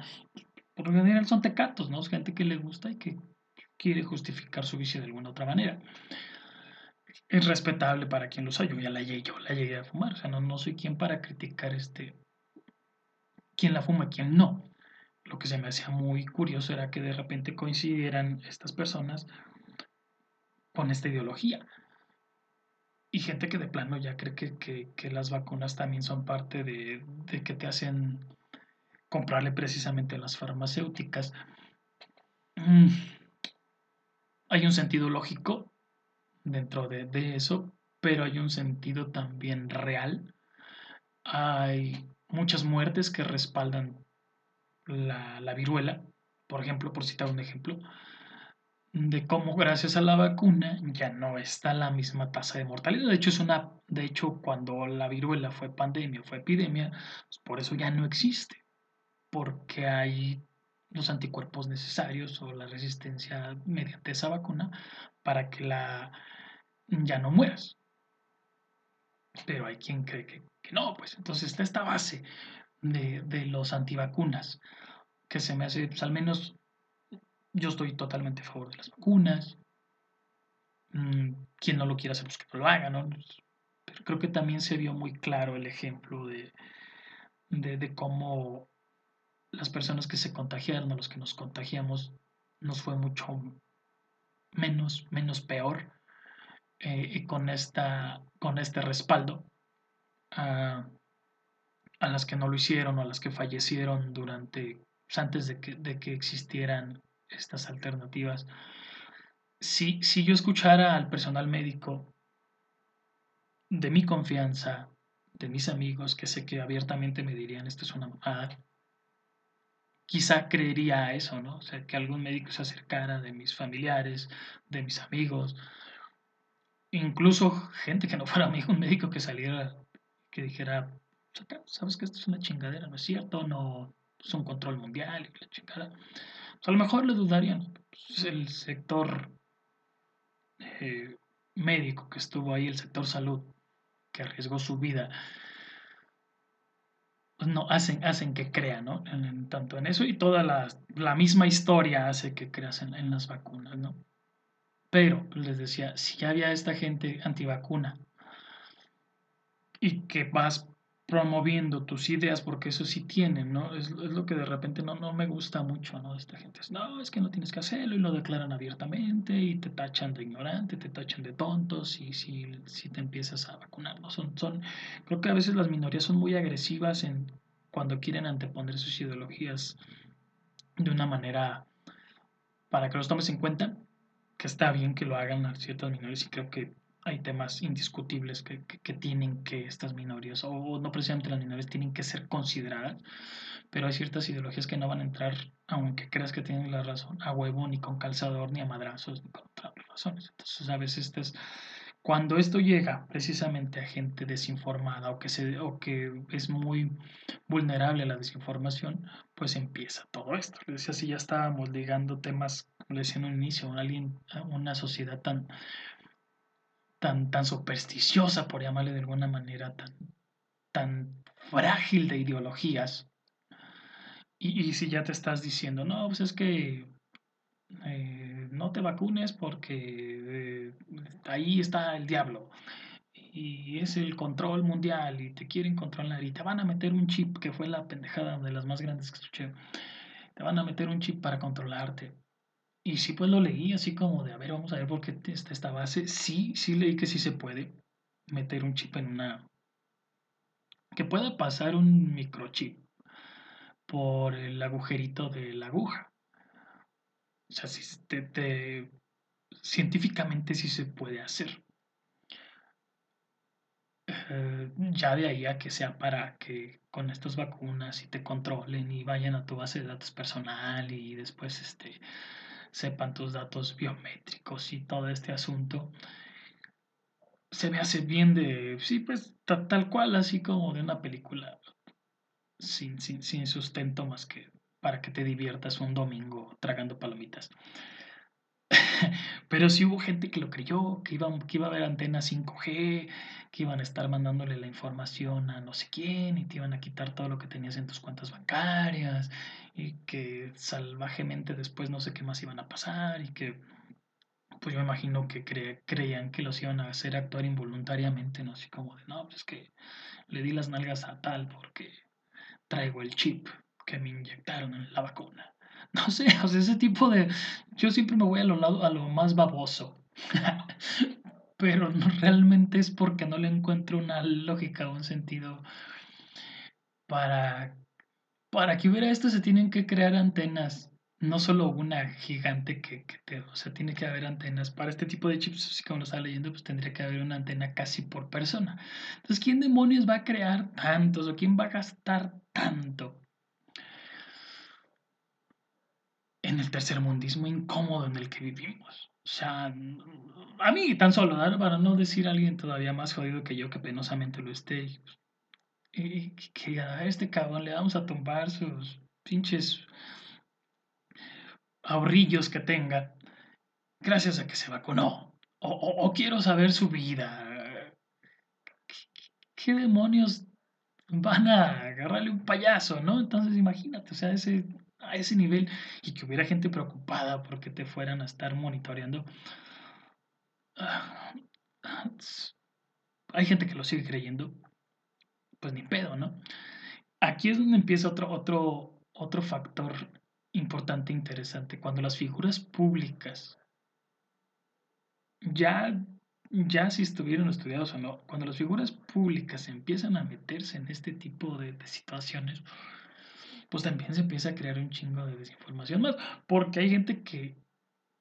Por lo general son tecatos, ¿no? Es gente que le gusta y que quiere justificar su vicio de alguna otra manera. Es respetable para quien lo sabe, yo ya la llegué, yo la llegué a fumar, o sea, no, no soy quien para criticar este, quién la fuma, quién no lo que se me hacía muy curioso era que de repente coincidieran estas personas con esta ideología. Y gente que de plano ya cree que, las vacunas también son parte de, que te hacen comprarle precisamente las farmacéuticas. Mm, hay un sentido lógico dentro de, de eso, pero hay un sentido también real. Hay muchas muertes que respaldan la, viruela, por ejemplo, por citar un ejemplo, de cómo gracias a la vacuna ya no está la misma tasa de mortalidad. De hecho, es una, de hecho, cuando la viruela fue pandemia, fue epidemia, pues por eso ya no existe, porque hay los anticuerpos necesarios o la resistencia mediante esa vacuna para que la ya no mueras. Pero hay quien cree que, que no, pues entonces está esta base de, los antivacunas, que se me hace, pues al menos yo estoy totalmente a favor de las vacunas. Mm, quien no lo quiera hacer, pues que lo haga, ¿no? Pero creo que también se vio muy claro el ejemplo de, de, cómo las personas que se contagiaron o los que nos contagiamos nos fue mucho menos, menos peor eh, y con, esta, con este respaldo a las que no lo hicieron o a las que fallecieron durante, pues, antes de que, de que existieran estas alternativas. Si, si yo escuchara al personal médico de mi confianza, de mis amigos, que sé que abiertamente me dirían esto es una mamada, quizá creería eso, ¿no? O sea, que algún médico se acercara de mis familiares, de mis amigos, incluso gente que no fuera amigo, un médico que saliera, que dijera, sabes que esto es una chingadera, ¿no es cierto? No es un control mundial y la chingada. Pues a lo mejor le dudarían. Pues el sector eh, médico que estuvo ahí, el sector salud, que arriesgó su vida, pues no, hacen, hacen que crean, ¿no? En, tanto en eso y toda la, la, misma historia hace que creas en, en las vacunas, ¿no? Pero, les decía, si ya había esta gente antivacuna y que vas promoviendo tus ideas, porque eso sí tienen, ¿no? Es, lo que de repente no, no me gusta mucho, ¿no? Esta gente es, no, es que no tienes que hacerlo y lo declaran abiertamente y te tachan de ignorante, te tachan de tontos y si, si te empiezas a vacunar, ¿no? Son, son, creo que a veces las minorías son muy agresivas en cuando quieren anteponer sus ideologías de una manera para que los tomes en cuenta, que está bien que lo hagan a ciertas minorías y creo que hay temas indiscutibles que, tienen que estas minorías, o no precisamente las minorías, tienen que ser consideradas, pero hay ciertas ideologías que no van a entrar, aunque creas que tienen la razón, a huevo, ni con calzador, ni a madrazos, ni con otras razones. Entonces, a veces es, cuando esto llega precisamente a gente desinformada o que, se, o que es muy vulnerable a la desinformación, pues empieza todo esto. Les decía, si ya estábamos ligando temas, como le decía en un inicio, una sociedad tan tan, tan supersticiosa, por llamarle de alguna manera, tan, tan frágil de ideologías. Y, si ya te estás diciendo, no, pues es que eh, no te vacunes porque eh, ahí está el diablo y es el control mundial y te quieren controlar y te van a meter un chip, que fue la pendejada de las más grandes que escuché, te van a meter un chip para controlarte. Y sí, pues lo leí así como de, a ver, vamos a ver por qué está esta base. Sí, sí leí que sí se puede meter un chip en una... que pueda pasar un microchip por el agujerito de la aguja. O sea, si te, científicamente sí se puede hacer. Eh, ya de ahí a que sea para que con estas vacunas y te controlen y vayan a tu base de datos personal y después este sepan tus datos biométricos y todo este asunto, se me hace bien de, sí, pues tal cual, así como de una película sin, sin, sin sustento más que para que te diviertas un domingo tragando palomitas. Pero sí hubo gente que lo creyó, que iba, que iba a haber antenas 5G, que iban a estar mandándole la información a no sé quién y te iban a quitar todo lo que tenías en tus cuentas bancarias y que salvajemente después no sé qué más iban a pasar y que pues yo me imagino que creían que los iban a hacer actuar involuntariamente, ¿no? Así como de, no, pues es que le di las nalgas a tal porque traigo el chip que me inyectaron en la vacuna. No sé, o sea, ese tipo de... Yo siempre me voy a lo, a lo más baboso. Pero no, realmente es porque no le encuentro una lógica o un sentido para para que hubiera esto se tienen que crear antenas, no solo una gigante que, te, o sea, tiene que haber antenas. Para este tipo de chips, así como lo estaba leyendo, pues tendría que haber una antena casi por persona. Entonces, ¿quién demonios va a crear tantos o quién va a gastar tanto? En el tercer mundismo incómodo en el que vivimos. O sea, a mí tan solo, para no decir a alguien todavía más jodido que yo, que penosamente lo esté, y que a este cabrón le vamos a tumbar sus pinches ahorrillos que tenga gracias a que se vacunó. O, quiero saber su vida. ¿Qué, demonios van a agarrarle un payaso, no? Entonces imagínate, o sea, ese, a ese nivel y que hubiera gente preocupada porque te fueran a estar monitoreando. Ah, hay gente que lo sigue creyendo, pues ni pedo, ¿no? Aquí es donde empieza otro, otro, otro factor importante interesante. Cuando las figuras públicas, ya, ya si estuvieron estudiados o no, cuando las figuras públicas empiezan a meterse en este tipo de, situaciones, pues también se empieza a crear un chingo de desinformación más, porque hay gente que,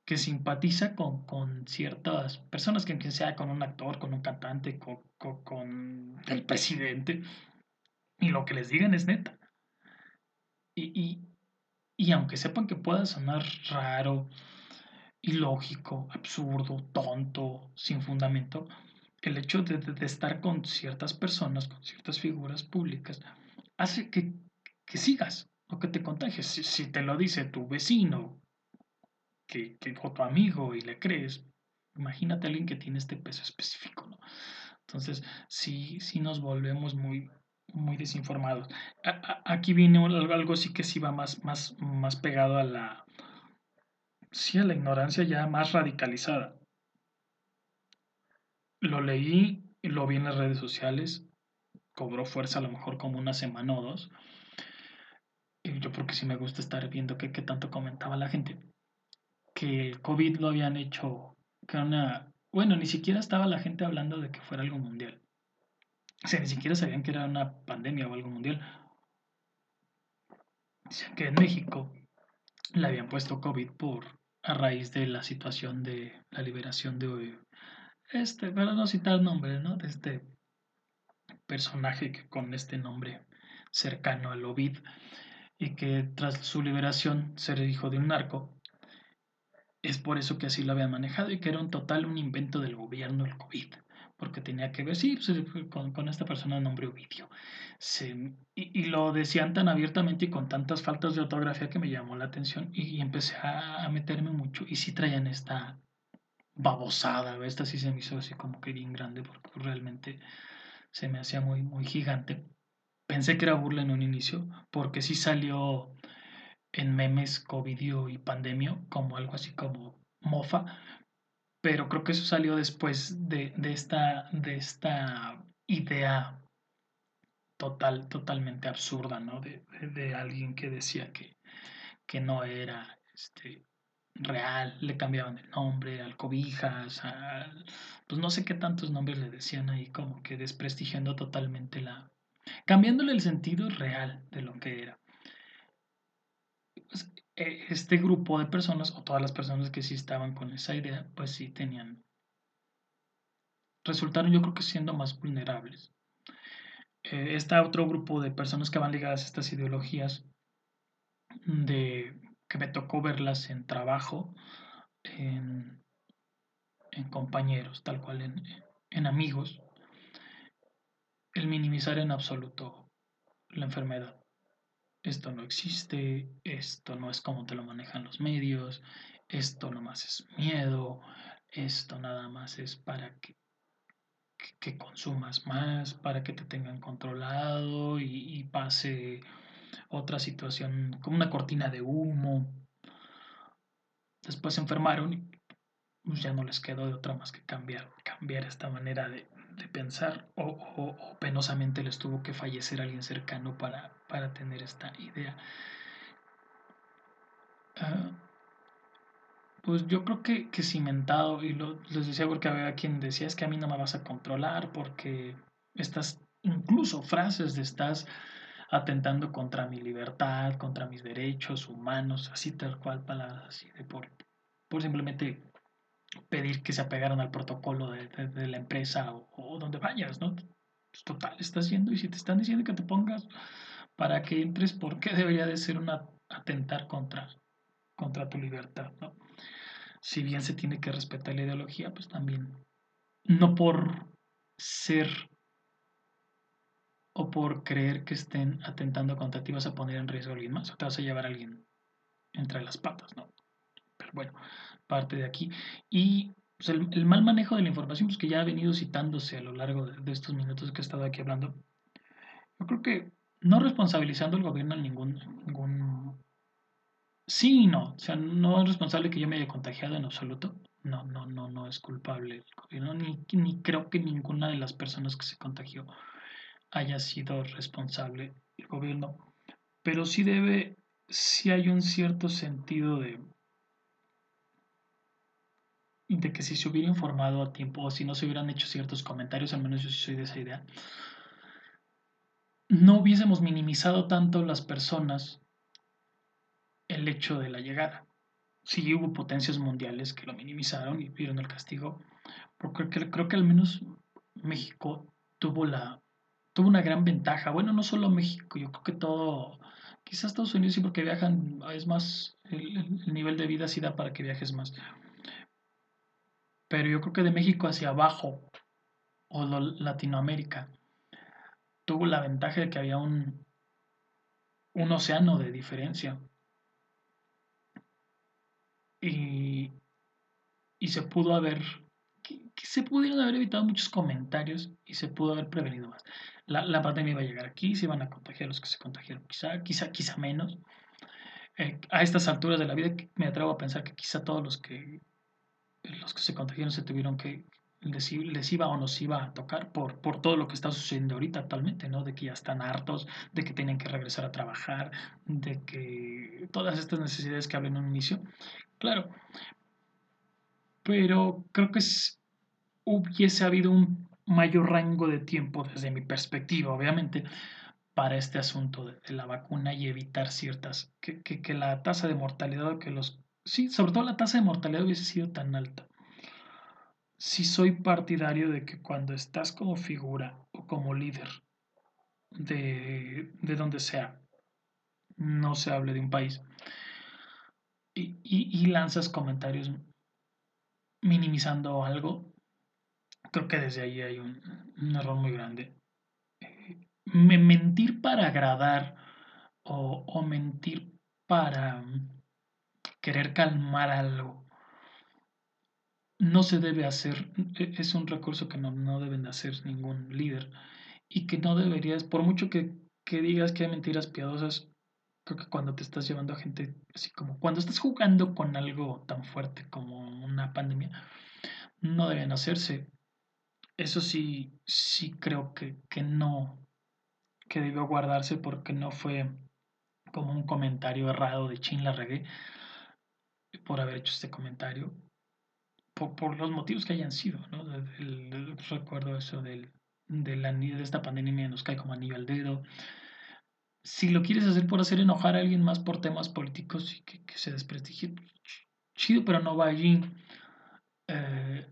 que simpatiza con, con, ciertas personas, que quien sea con un actor, con un cantante, con, con el presidente y lo que les digan es neta. Y, y, aunque sepan que pueda sonar raro, ilógico, absurdo, tonto, sin fundamento, el hecho de, estar con ciertas personas, con ciertas figuras públicas, hace que, que sigas o que te contagies. Si, te lo dice tu vecino que, que, o tu amigo y le crees, imagínate a alguien que tiene este peso específico. ¿no? Entonces, sí, sí nos volvemos muy, muy desinformados. aquí viene algo sí que sí va más, más, más pegado a la, sí, a la ignorancia ya más radicalizada. Lo leí, lo vi en las redes sociales, cobró fuerza a lo mejor como una semana o dos. Yo porque sí me gusta estar viendo qué tanto comentaba la gente. Que el COVID lo habían hecho, que una... Bueno, ni siquiera estaba la gente hablando de que fuera algo mundial. O sea, ni siquiera sabían que era una pandemia o algo mundial. Dicen que en México le habían puesto COVID por a raíz de la situación de la liberación de este, para no citar nombres, ¿no? De este personaje que con este nombre cercano al Ovid y que tras su liberación ser hijo de un narco. Es por eso que así lo habían manejado y que era un total un invento del gobierno el COVID, porque tenía que ver, sí, pues, con, esta persona de nombre Ovidio. y, lo decían tan abiertamente y con tantas faltas de ortografía que me llamó la atención y, empecé a, a, meterme mucho y sí traían esta babosada, esta sí se me hizo así como que bien grande porque realmente se me hacía muy, muy gigante. Pensé que era burla en un inicio, porque sí salió en memes Covidio y Pandemio, como algo así como mofa, pero creo que eso salió después de, esta, de esta idea total, totalmente absurda, ¿no? De, alguien que decía que, que no era este, real, le cambiaban el nombre, al cobijas, al, pues no sé qué tantos nombres le decían ahí, como que desprestigiando totalmente la, cambiándole el sentido real de lo que era. Pues, e, este grupo de personas, o todas las personas que sí estaban con esa idea, pues sí tenían, resultaron yo creo que siendo más vulnerables. Eh, está otro grupo de personas que van ligadas a estas ideologías de que me tocó verlas en trabajo, en, compañeros, tal cual, en, en amigos, el minimizar en absoluto la enfermedad. Esto no existe, esto no es como te lo manejan los medios, esto nomás es miedo, esto nada más es para que, que, consumas más, para que te tengan controlado y pase otra situación como una cortina de humo. Después se enfermaron y pues, ya no les quedó de otra más que cambiar, cambiar esta manera de, pensar o, penosamente les tuvo que fallecer alguien cercano para, para tener esta idea. Ah, pues yo creo que, que cimentado, y lo, les decía porque había quien decía, es que a mí no me vas a controlar porque estas, incluso frases de estas atentando contra mi libertad, contra mis derechos humanos, así tal cual, palabras así, de por, por simplemente pedir que se apegaran al protocolo de, la empresa o, donde vayas, ¿no? Pues total, estás yendo y si te están diciendo que te pongas para que entres, ¿por qué debería de ser un atentar contra, contra tu libertad, ¿no? Si bien se tiene que respetar la ideología, pues también, no por ser o por creer que estén atentando contra ti vas a poner en riesgo a alguien más o te vas a llevar a alguien entre las patas, ¿no? Pero bueno, parte de aquí. Y pues, el, mal manejo de la información, pues que ya ha venido citándose a lo largo de, estos minutos que he estado aquí hablando, yo creo que no responsabilizando al gobierno en ningún, ningún... Sí y no, o sea, no es responsable que yo me haya contagiado en absoluto. No, no, no, no es culpable el gobierno, ni, ni creo que ninguna de las personas que se contagió haya sido responsable el gobierno, pero sí debe, sí hay un cierto sentido de, de que si se hubiera informado a tiempo o si no se hubieran hecho ciertos comentarios, al menos yo sí soy de esa idea, no hubiésemos minimizado tanto las personas el hecho de la llegada. Sí hubo potencias mundiales que lo minimizaron y vieron el castigo, pero creo que, al menos México tuvo la tuvo una gran ventaja. Bueno, no solo México, yo creo que todo, quizás Estados Unidos sí porque viajan, es más, el, nivel de vida sí da para que viajes más. Pero yo creo que de México hacia abajo, o Latinoamérica, tuvo la ventaja de que había un, un océano de diferencia. Y, y se pudo haber, se pudieron haber evitado muchos comentarios y se pudo haber prevenido más la, pandemia iba a llegar aquí, se iban a contagiar los que se contagiaron, quizá, quizá, quizá menos. Eh, a estas alturas de la vida me atrevo a pensar que quizá todos los que los que se contagiaron se tuvieron que les, iba o nos iba a tocar por, por todo lo que está sucediendo ahorita actualmente, ¿no? De que ya están hartos, de que tienen que regresar a trabajar, de que todas estas necesidades que hablé en un inicio, claro, pero creo que es, hubiese habido un mayor rango de tiempo desde mi perspectiva, obviamente, para este asunto de, la vacuna y evitar ciertas, que, que, que la tasa de mortalidad, que los, sí, sobre todo la tasa de mortalidad hubiese sido tan alta sí soy partidario de que cuando estás como figura o como líder de, de donde sea, no se hable de un país, y, y, lanzas comentarios minimizando algo, creo que desde ahí hay un, un error muy grande. Eh, mentir para agradar o, o mentir para querer calmar algo no se debe hacer, e, es un recurso que no, no deben hacer ningún líder y que no deberías, por mucho que, que digas que hay mentiras piadosas, creo que cuando te estás llevando a gente, así como cuando estás jugando con algo tan fuerte como una pandemia, no deben hacerse. Eso sí, sí creo que, que no, que debió guardarse porque no fue como un comentario errado de chin la regué por haber hecho este comentario por, los motivos que hayan sido, ¿no? recuerdo eso del, de, la, de esta pandemia nos cae como anillo al dedo. Si lo quieres hacer por hacer enojar a alguien más por temas políticos y que, se desprestigie, chido, pero no va allí. Eh,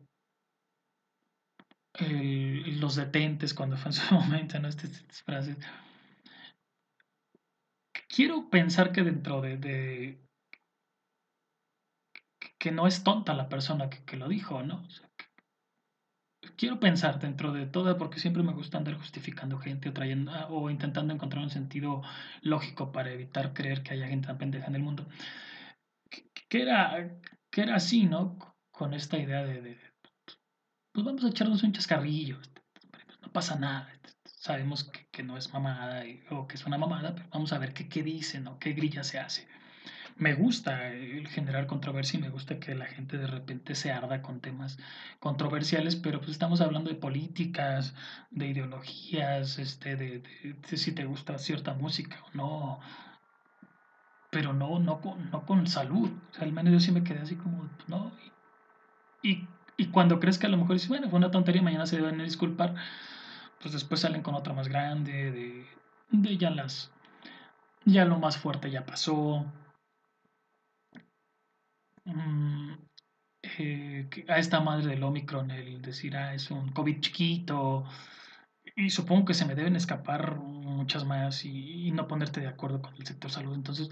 los detentes cuando fue en su momento, ¿no? Estas, frases. Quiero pensar que dentro de, que no es tonta la persona que, lo dijo, ¿no? quiero pensar dentro de todo, porque siempre me gusta andar justificando gente o, trayendo, ah, o intentando encontrar un sentido lógico para evitar creer que haya gente tan pendeja en el mundo, que, era, que era así, ¿no? Con esta idea de, pues vamos a echarnos un chascarrillo, pues no pasa nada, sabemos que, no es mamada o que es una mamada, pero vamos a ver qué, qué dice, ¿no? ¿Qué grilla se hace? Me gusta el generar controversia y me gusta que la gente de repente se arda con temas controversiales, pero pues estamos hablando de políticas, de ideologías, este, de, si te gusta cierta música o no, pero no, no, con, no con salud. al menos yo sí me quedé así como, ¿no? Y, y, cuando crees que a lo mejor dices, bueno, fue una tontería, mañana se deben disculpar, pues después salen con otra más grande, de, de ya las, ya lo más fuerte ya pasó, Mm, eh, a esta madre del Omicron, el decir, ah, es un COVID chiquito, y supongo que se me deben escapar muchas más y, no ponerte de acuerdo con el sector salud. Entonces,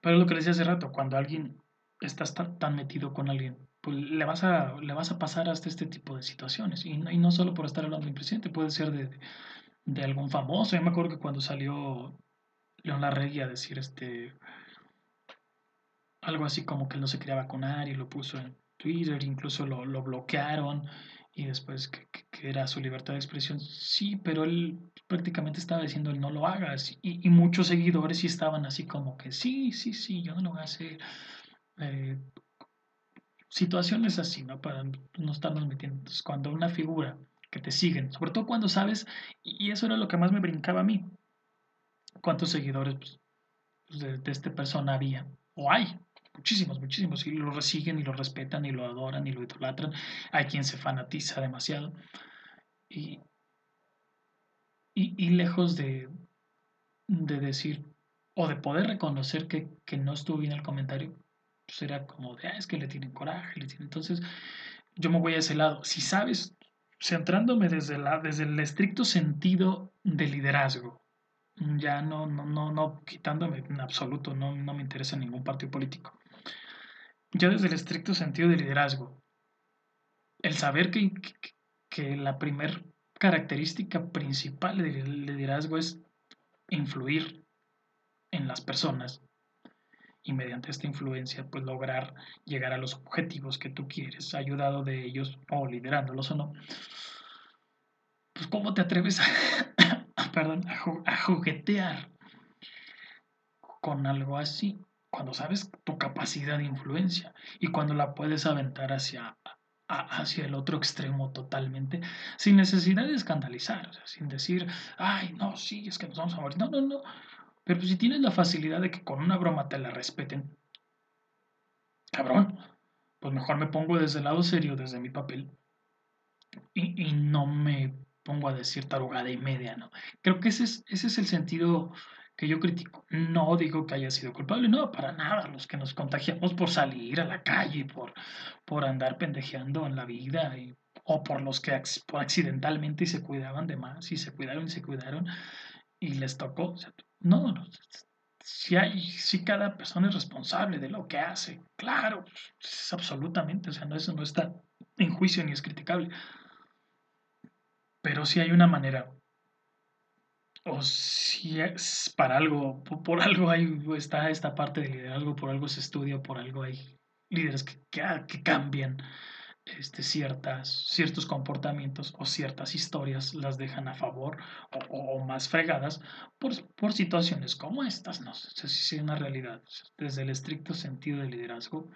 pero lo que les decía hace rato, cuando alguien estás tan, metido con alguien, pues le vas, a, le vas a pasar hasta este tipo de situaciones. Y no, y no solo por estar hablando de un presidente, puede ser de, de algún famoso. Yo me acuerdo que cuando salió León Larregui a decir este algo así como que él no se quería vacunar y lo puso en Twitter, incluso lo, lo bloquearon y después que, que, era su libertad de expresión. Sí, pero él prácticamente estaba diciendo, él no lo hagas. Y, y, muchos seguidores sí estaban así como que, sí, sí, sí, yo no lo voy a hacer. Eh, situaciones así, ¿no? Para no estarnos metiendo. Cuando una figura que te siguen, sobre todo cuando sabes, y eso era lo que más me brincaba a mí, cuántos seguidores pues, de, de esta persona había, o hay, muchísimos, muchísimos, y lo siguen y lo respetan y lo adoran y lo idolatran. Hay quien se fanatiza demasiado. Y, y, lejos de, de decir o de poder reconocer que, que no estuvo bien el comentario, pues era como de, ah, es que le tienen coraje, le tienen... entonces yo me voy a ese lado. Si sabes, centrándome desde, la, desde el estricto sentido de liderazgo, ya no, no, no, no quitándome en absoluto, no, no me interesa ningún partido político ya desde el estricto sentido de liderazgo, el saber que, que, la primer característica principal del liderazgo es influir en las personas y mediante esta influencia pues lograr llegar a los objetivos que tú quieres, ayudado de ellos o liderándolos o no, pues cómo te atreves a, perdón, a juguetear con algo así cuando sabes tu capacidad de influencia y cuando la puedes aventar hacia, hacia el otro extremo totalmente, sin necesidad de escandalizar, sin decir, ay, no, sí, es que nos vamos a morir. No, no, no. Pero si tienes la facilidad de que con una broma te la respeten, cabrón, pues mejor me pongo desde el lado serio, desde mi papel, y, no me pongo a decir tarugada y media, ¿no? Creo que ese es, ese es el sentido que yo critico. No digo que haya sido culpable, no, para nada. Los que nos contagiamos por salir a la calle, por, por andar pendejeando en la vida, o por los que accidentalmente se cuidaban de más y se cuidaron y se cuidaron y les tocó. no, no si, hay, si cada persona es responsable de lo que hace, claro, es absolutamente, o sea, no, eso no está en juicio ni es criticable. Pero si hay una manera, o si es para algo, por, algo hay, está esta parte del liderazgo, por algo se estudia, por algo hay líderes que, que cambian este, ciertas, ciertos comportamientos o ciertas historias las dejan a favor o, más fregadas por, por, situaciones como estas. No sé si es una realidad desde el estricto sentido del liderazgo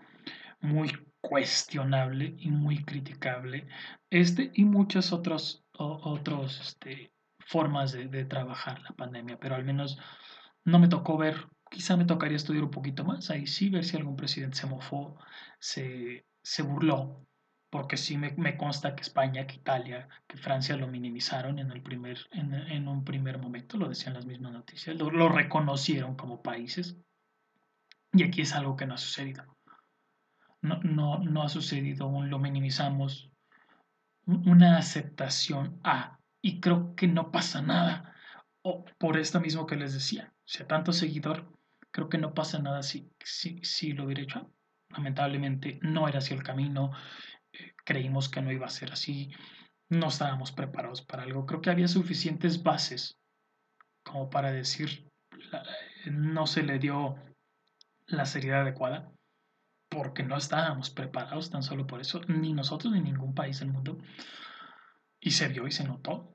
muy cuestionable y muy criticable este y muchas otras otros, este, formas de, trabajar la pandemia, pero al menos no me tocó ver, quizá me tocaría estudiar un poquito más, ahí sí, ver si algún presidente se mofó, se, burló porque sí me, consta que España, que Italia, que Francia lo minimizaron en, el primer, en un primer momento, lo decían las mismas noticias, lo, lo, reconocieron como países. Y aquí es algo que no ha sucedido. No, no, no ha sucedido aún, lo minimizamos, una aceptación a, y creo que no pasa nada. O por esto mismo que les decía, o sea, tanto seguidor, creo que no pasa nada si, si, si lo hubiera hecho. Lamentablemente no era así el camino creímos que no iba a ser así, no estábamos preparados para algo. Creo que había suficientes bases como para decir, no se le dio la seriedad adecuada, porque no estábamos preparados tan solo por eso, ni nosotros ni ningún país del mundo. Y se vio y se notó.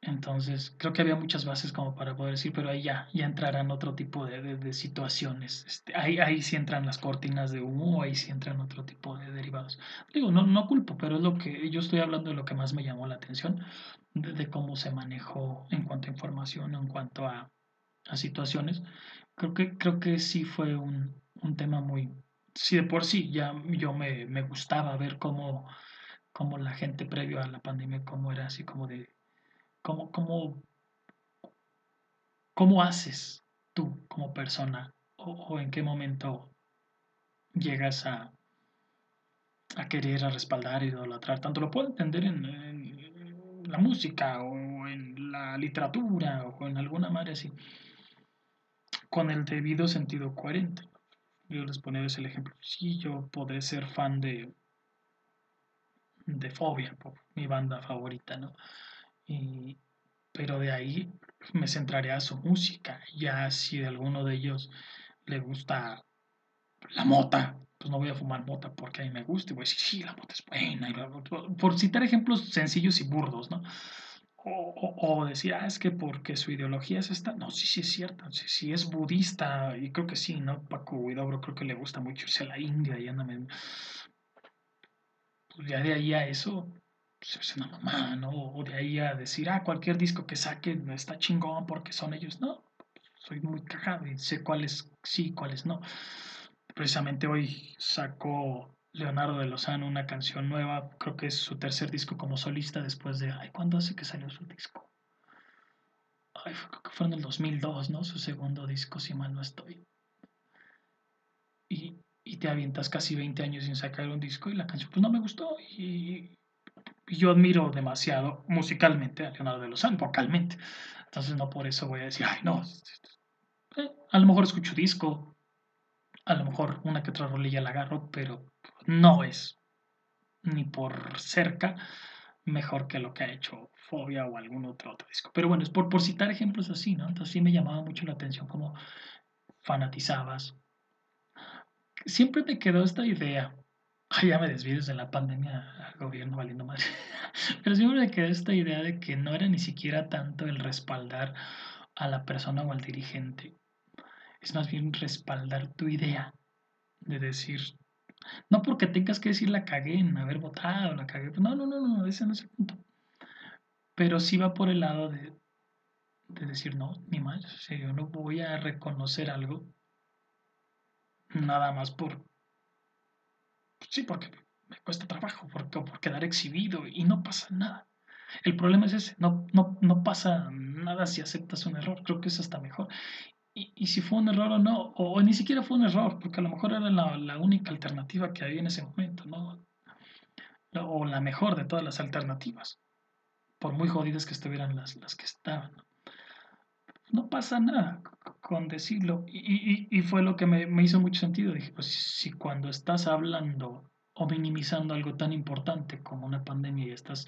Entonces, creo que había muchas bases como para poder decir, pero ahí ya, ya entrarán otro tipo de, situaciones. Este, ahí, ahí sí entran las cortinas de humo, ahí sí entran otro tipo de derivados. Digo, no, no culpo, pero es lo que yo estoy hablando de lo que más me llamó la atención, de, cómo se manejó en cuanto a información, en cuanto a, a situaciones. Creo que, creo que sí fue un, un tema muy... Sí, de por sí, ya yo me, me gustaba ver cómo, cómo la gente previo a la pandemia, cómo era así como de ¿Cómo, cómo, cómo haces tú como persona o, en qué momento llegas a, a querer, a respaldar, idolatrar? Tanto lo puedo entender en, la música o en la literatura o en alguna manera así, con el debido sentido coherente. Yo les ponía ese ejemplo. Sí, yo podré ser fan de, de Fobia, mi banda favorita, ¿no? Y, pero de ahí me centraré a su música. Ya si de alguno de ellos le gusta la mota, pues no voy a fumar mota porque a mí me gusta y voy a decir, sí, la mota es buena. por citar ejemplos sencillos y burdos, ¿no? O, decir, ah, es que porque su ideología es esta. No, sí, sí es cierto. Sí, sí es budista, y creo que sí, ¿no? Paco Huidobro creo que le gusta mucho irse a la India y anda. Pues ya de ahí a eso, pues, es una mamá, ¿no? O de ahí a decir, ah, cualquier disco que saquen está chingón porque son ellos. No, soy muy cagado y sé cuáles sí, cuáles no. Precisamente hoy sacó Leonardo de Lozano una canción nueva, creo que es su tercer disco como solista después de, ay, ¿cuándo hace que salió su disco? Ay, creo que fue en el 2002, ¿no? Su segundo disco, si mal no estoy. Y, y te avientas casi 20 años sin sacar un disco y la canción pues no me gustó y y yo admiro demasiado musicalmente a Leonardo de Lozano, vocalmente. Entonces no por eso voy a decir, ay, no. Eh, a lo mejor escucho disco, a lo mejor una que otra rolilla la agarro, pero no es ni por cerca mejor que lo que ha hecho Fobia o algún otro, otro disco. Pero bueno, es por, por citar ejemplos así, ¿no? Entonces sí me llamaba mucho la atención cómo fanatizabas. Siempre me quedó esta idea Ay, ya me desvío de la pandemia al gobierno valiendo madre. Pero siempre me quedó esta idea de que no era ni siquiera tanto el respaldar a la persona o al dirigente. Es más bien respaldar tu idea de decir, No porque tengas que decir la cagué en haber votado, la cagué. No, no, no, no, ese no es el punto. Pero sí va por el lado de, de decir, no, ni más, o yo no voy a reconocer algo nada más por, sí, porque me cuesta trabajo, porque, por quedar exhibido y no pasa nada. El problema es ese, no, no, no pasa nada si aceptas un error, creo que es hasta mejor. Y, y si fue un error o no, o, ni siquiera fue un error, porque a lo mejor era la, la única alternativa que había en ese momento, ¿no? O la mejor de todas las alternativas, por muy jodidas que estuvieran las, las que estaban. No pasa nada decirlo. Y, fue lo que me, hizo mucho sentido. Dije, pues si cuando estás hablando o minimizando algo tan importante como una pandemia y estás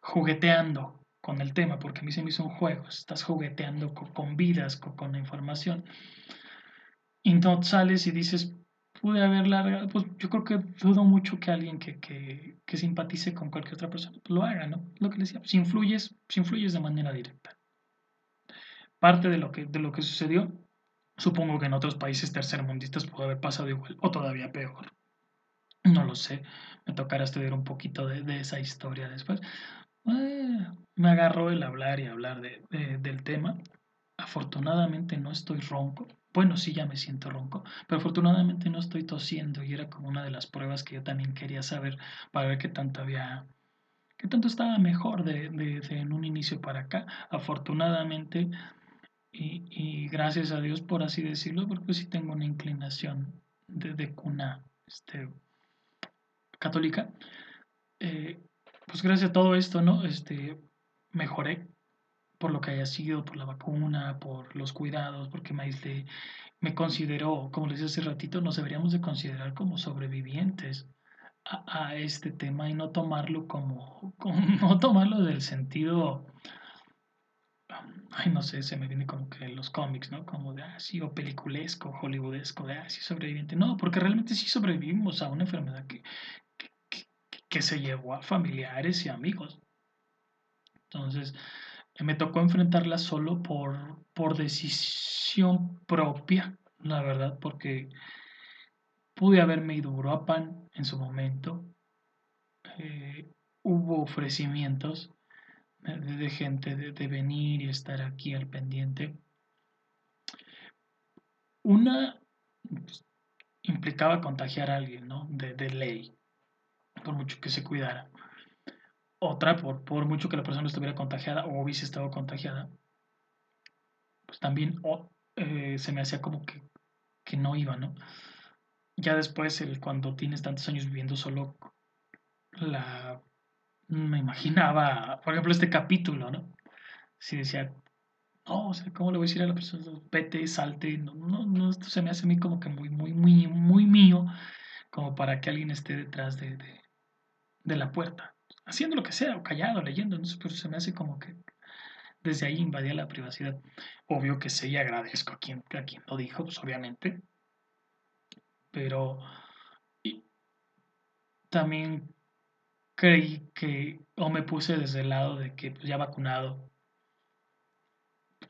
jugueteando con el tema, porque a mí se me hizo un juego, estás jugueteando con, vidas, con, la información, y no sales y dices, pude haberla, pues yo creo que dudo mucho que alguien que, que, que simpatice con cualquier otra persona lo haga, ¿no? Lo que le decía, si influyes, si influyes de manera directa. Parte de lo que, de lo que sucedió, supongo que en otros países tercermundistas puede haber pasado igual o todavía peor. No lo sé, me tocará estudiar un poquito de, de esa historia después. Eh, me agarró el hablar y hablar de, del tema. Afortunadamente no estoy ronco. Bueno, sí, ya me siento ronco, pero afortunadamente no estoy tosiendo y era como una de las pruebas que yo también quería saber para ver qué tanto había, qué tanto estaba mejor de, de, en un inicio para acá. Afortunadamente y, gracias a Dios por así decirlo, porque sí tengo una inclinación de, de cuna este, católica. Eh, pues gracias a todo esto, ¿no? Este, mejoré por lo que haya sido, por la vacuna, por los cuidados, porque me me consideró, como les decía hace ratito, nos deberíamos de considerar como sobrevivientes a, este tema y no tomarlo como, no tomarlo del sentido, ay, no sé, se me viene como que los cómics, ¿no? Como de, ah, sí, o peliculesco, hollywoodesco, de, ah, sí, sobreviviente. No, porque realmente sí sobrevivimos a una enfermedad que, que se llevó a familiares y amigos. Entonces, me tocó enfrentarla solo por, por decisión propia, la verdad, porque pude haberme ido a Europa en su momento. Eh, hubo ofrecimientos de, gente de, venir y estar aquí al pendiente. Una pues, implicaba contagiar a alguien, ¿no? De, de ley por mucho que se cuidara. Otra, por, por mucho que la persona estuviera contagiada o hubiese estado contagiada, pues también eh, se me hacía como que, que no iba, ¿no? Ya después, el, cuando tienes tantos años viviendo solo, la, me imaginaba, por ejemplo, este capítulo, ¿no? Si decía, no, o sea, ¿cómo le voy a decir a la persona? Vete, salte, no, no, no, esto se me hace a mí como que muy, muy, muy, muy mío, como para que alguien esté detrás de, de la puerta, haciendo lo que sea, o callado, leyendo, no sé, pero se me hace como que desde ahí invadía la privacidad. Obvio que sí, agradezco a quien, a quien lo dijo, pues obviamente, pero también creí que, o me puse desde el lado de que pues, ya vacunado,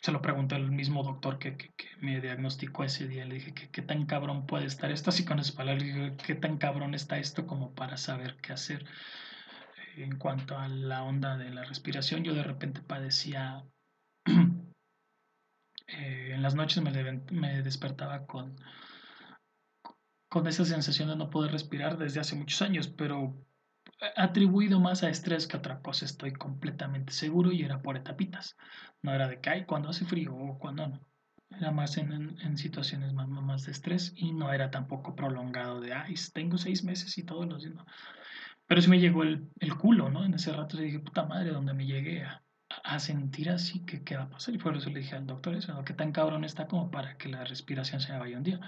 se lo pregunté al mismo doctor que, que, me diagnosticó ese día. Le dije, ¿qué tan cabrón puede estar esto? Así con esas palabras, le dije, ¿qué tan cabrón está esto como para saber qué hacer? En cuanto a la onda de la respiración, yo de repente padecía, eh, en las noches me, me despertaba con, con esa sensación de no poder respirar desde hace muchos años, pero atribuido más a estrés que a otra cosa, estoy completamente seguro y era por etapitas. No era de que hay cuando hace frío o cuando no. Era más en, en, situaciones más, más, de estrés y no era tampoco prolongado de, ay, tengo seis meses y todos los días. Pero sí me llegó el, el culo, ¿no? En ese rato dije, puta madre, donde me llegué a, a sentir así, que qué va a pasar? Y por eso le dije al doctor eso, ¿qué tan cabrón está como para que la respiración se me vaya un día?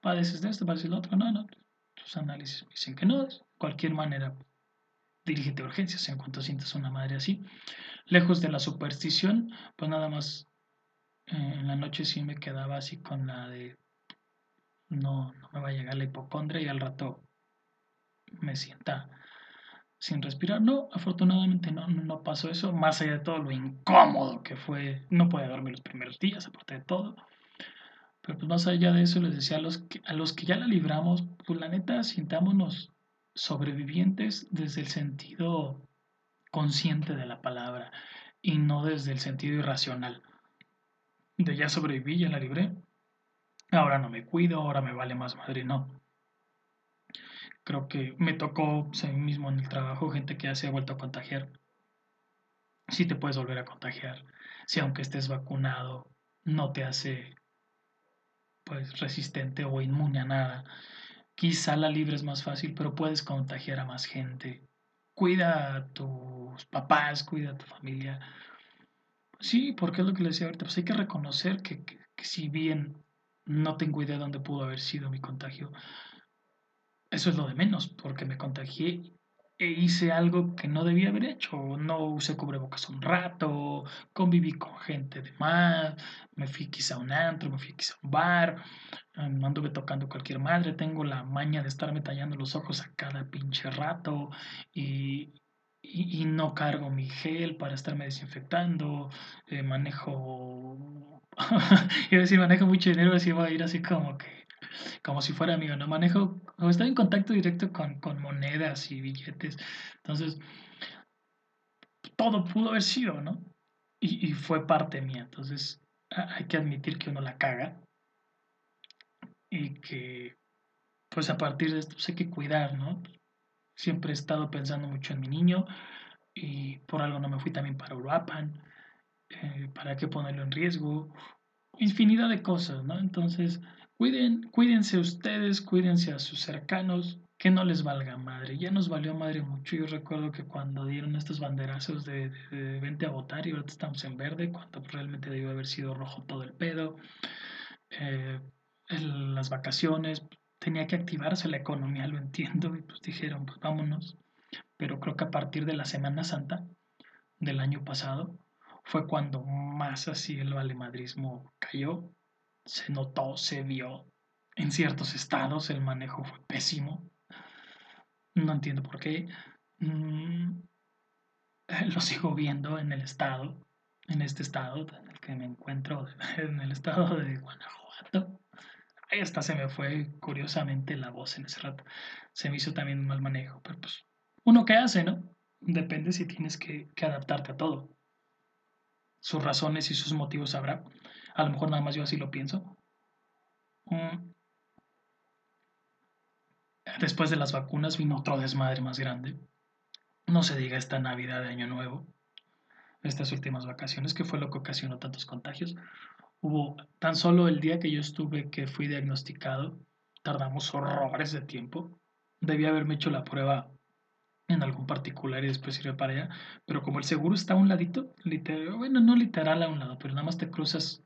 ¿Padeces de esto? ¿Padeces de lo otro? No, no. Tus análisis me dicen que no, de cualquier manera dirígete a urgencias en cuanto sientas una madre así. Lejos de la superstición, pues nada más eh, en la noche sí me quedaba así con la de no, no me va a llegar la hipocondria y al rato me sienta sin respirar. No, afortunadamente no, no pasó eso, más allá de todo lo incómodo que fue, no puede dormir los primeros días, aparte de todo. Pero pues más allá de eso les decía a los que, a los que ya la libramos, pues la neta, sintámonos sobrevivientes desde el sentido consciente de la palabra y no desde el sentido irracional. De ya sobreviví, ya la libré. Ahora no me cuido, ahora me vale más madre, no. Creo que me tocó pues, a mí mismo en el trabajo gente que ya se ha vuelto a contagiar. Si te puedes volver a contagiar, si aunque estés vacunado no te hace pues resistente o inmune a nada. Quizá la libre es más fácil, pero puedes contagiar a más gente. Cuida a tus papás, cuida a tu familia. Sí, porque es lo que le decía ahorita, pues hay que reconocer que, que, que si bien no tengo idea de dónde pudo haber sido mi contagio, eso es lo de menos, porque me contagié e hice algo que no debía haber hecho. No usé cubrebocas un rato, conviví con gente de más, me fui quizá a un antro, me fui quizá a un bar, um, anduve tocando cualquier madre, tengo la maña de estarme tallando los ojos a cada pinche rato y, y, no cargo mi gel para estarme desinfectando, eh, manejo, iba a decir manejo mucho dinero, así va a ir así como que como si fuera mío, ¿no? Manejo, o estoy en contacto directo con, con monedas y billetes. Entonces, todo pudo haber sido, ¿no? Y, y fue parte mía. Entonces, hay que admitir que uno la caga y que, pues a partir de esto, pues hay que cuidar, ¿no? Siempre he estado pensando mucho en mi niño y por algo no me fui también para Uruapan. Eh, ¿Para qué ponerlo en riesgo? Infinidad de cosas, ¿no? Entonces, Cuiden, cuídense ustedes, cuídense a sus cercanos, que no les valga madre. Ya nos valió madre mucho. Yo recuerdo que cuando dieron estos banderazos de, vente a votar y ahorita estamos en verde, cuando realmente debió haber sido rojo todo el pedo. Eh, las vacaciones, tenía que activarse la economía, lo entiendo, y pues dijeron, pues vámonos. Pero creo que a partir de la Semana Santa del año pasado fue cuando más así el valemadrismo cayó se notó, se vio. En ciertos estados el manejo fue pésimo. No entiendo por qué. Mm, lo sigo viendo en el estado, en este estado en el que me encuentro, en el estado de Guanajuato. Ahí hasta se me fue curiosamente la voz en ese rato. Se me hizo también un mal manejo, pero pues uno qué hace, ¿no? Depende si tienes que, que adaptarte a todo. Sus razones y sus motivos habrá. A lo mejor nada más yo así lo pienso. Mm. Después de las vacunas vino otro desmadre más grande. No se diga esta Navidad de Año Nuevo, estas últimas vacaciones, que fue lo que ocasionó tantos contagios. Hubo tan solo el día que yo estuve que fui diagnosticado, tardamos horrores de tiempo. Debía haberme hecho la prueba en algún particular y después iré para allá. Pero como el seguro está a un ladito, literal, bueno, no literal a un lado, pero nada más te cruzas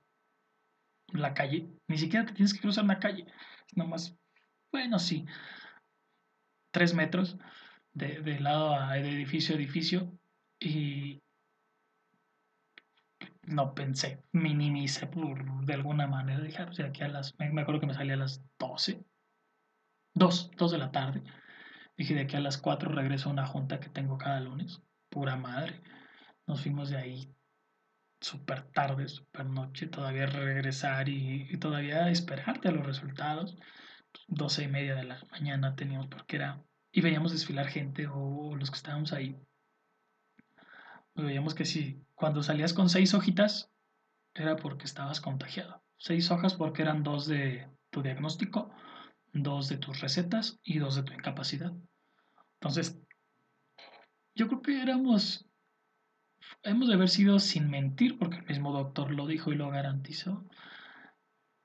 la calle, ni siquiera te tienes que cruzar la calle, es nada más, bueno, sí, tres metros de, de lado a, edificio a edificio y no pensé, minimicé por de alguna manera, dije, ah, pues, aquí a las, me acuerdo que me salía a las 12, 2, 2 de la tarde, dije, de aquí a las 4 regreso a una junta que tengo cada lunes, pura madre, nos fuimos de ahí súper tarde, súper noche, todavía regresar y, todavía esperarte a los resultados. Doce y media de la mañana teníamos porque era, y veíamos desfilar gente o, los que estábamos ahí. Veíamos que si cuando salías con seis hojitas era porque estabas contagiado. Seis hojas porque eran dos de tu diagnóstico, dos de tus recetas y dos de tu incapacidad. Entonces, yo creo que éramos hemos de haber sido sin mentir, porque el mismo doctor lo dijo y lo garantizó,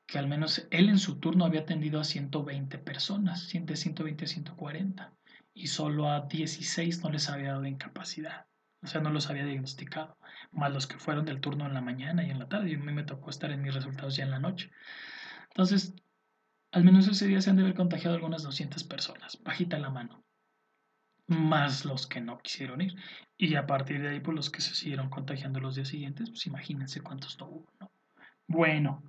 que al menos él en su turno había atendido a 120 personas, de 120 a 140, y solo a 16 no les había dado incapacidad, o sea, no los había diagnosticado, más los que fueron del turno en la mañana y en la tarde, y a mí me tocó estar en mis resultados ya en la noche. Entonces, al menos ese día se han de haber contagiado algunas 200 personas, bajita la mano más los que no quisieron ir. Y a partir de ahí, pues los que se siguieron contagiando los días siguientes, pues imagínense cuántos no hubo, ¿no? Bueno,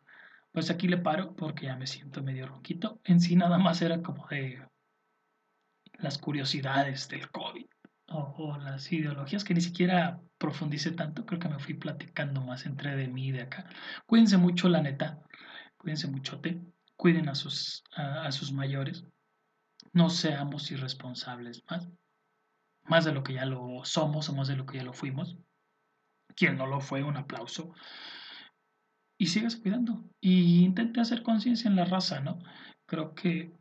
pues aquí le paro porque ya me siento medio ronquito. En sí nada más era como de las curiosidades del COVID o, las ideologías que ni siquiera profundice tanto, creo que me fui platicando más entre de mí y de acá. Cuídense mucho, la neta. cuídense muchote, cuiden a sus, a, sus mayores, no seamos irresponsables más, más de lo que ya lo somos o más de lo que ya lo fuimos. Quien no lo fue, un aplauso. Y sigas cuidando. Y intente hacer conciencia en la raza, ¿no? Creo que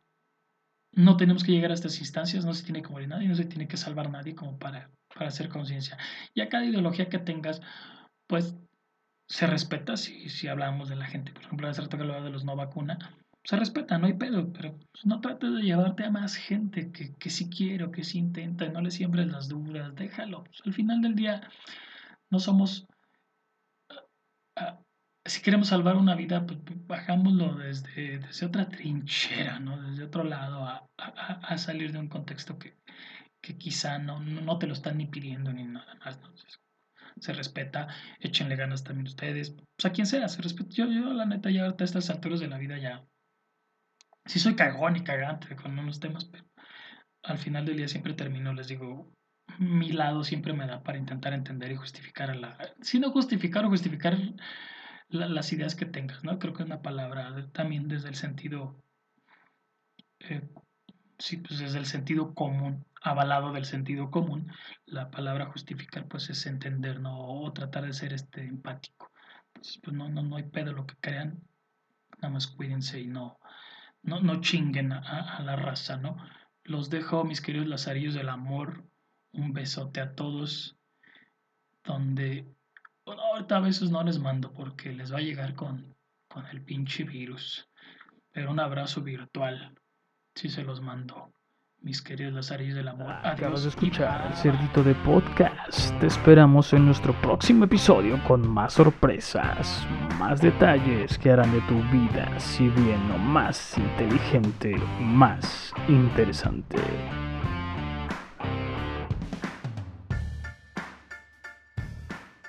no tenemos que llegar a estas instancias, no se tiene que morir nadie, no se tiene que salvar nadie como para, para hacer conciencia. Y a cada ideología que tengas, pues se respeta si, si hablamos de la gente. Por ejemplo, hace rato que hablaba de los no vacuna, se respeta, no hay pedo, pero pues, no trates de llevarte a más gente que, que sí quiero, que sí intenta, no le siembres las dudas, déjalo. Pues, al final del día, no somos. Ah, si queremos salvar una vida, pues bajámoslo desde, desde otra trinchera, ¿no? Desde otro lado, a, a, salir de un contexto que, que quizá no, no, te lo están ni pidiendo ni nada más. se respeta, échenle ganas también ustedes, pues a quien sea, se respeta. Yo, yo la neta, ya a estas alturas de la vida ya, sí soy cagón y cagante con unos temas, pero al final del día siempre termino, les digo, mi lado siempre me da para intentar entender y justificar a la, si no justificar o justificar las ideas que tengas, ¿no? Creo que es una palabra también desde el sentido, eh, sí, pues desde el sentido común, avalado del sentido común, la palabra justificar pues es entender, ¿no? O tratar de ser este empático. Entonces, pues no, no, no hay pedo lo que crean, nada más cuídense y no, no, no chinguen a, la raza, ¿no? Los dejo, mis queridos lazarillos del amor, un besote a todos, donde, bueno, ahorita a veces no les mando porque les va a llegar con, con el pinche virus, pero un abrazo virtual, si se los mando mis queridos lazarillos del amor. Adiós. Acabas de escuchar el Cerdito de Podcast. Te esperamos en nuestro próximo episodio con más sorpresas, más detalles que harán de tu vida, si bien no más inteligente, más interesante.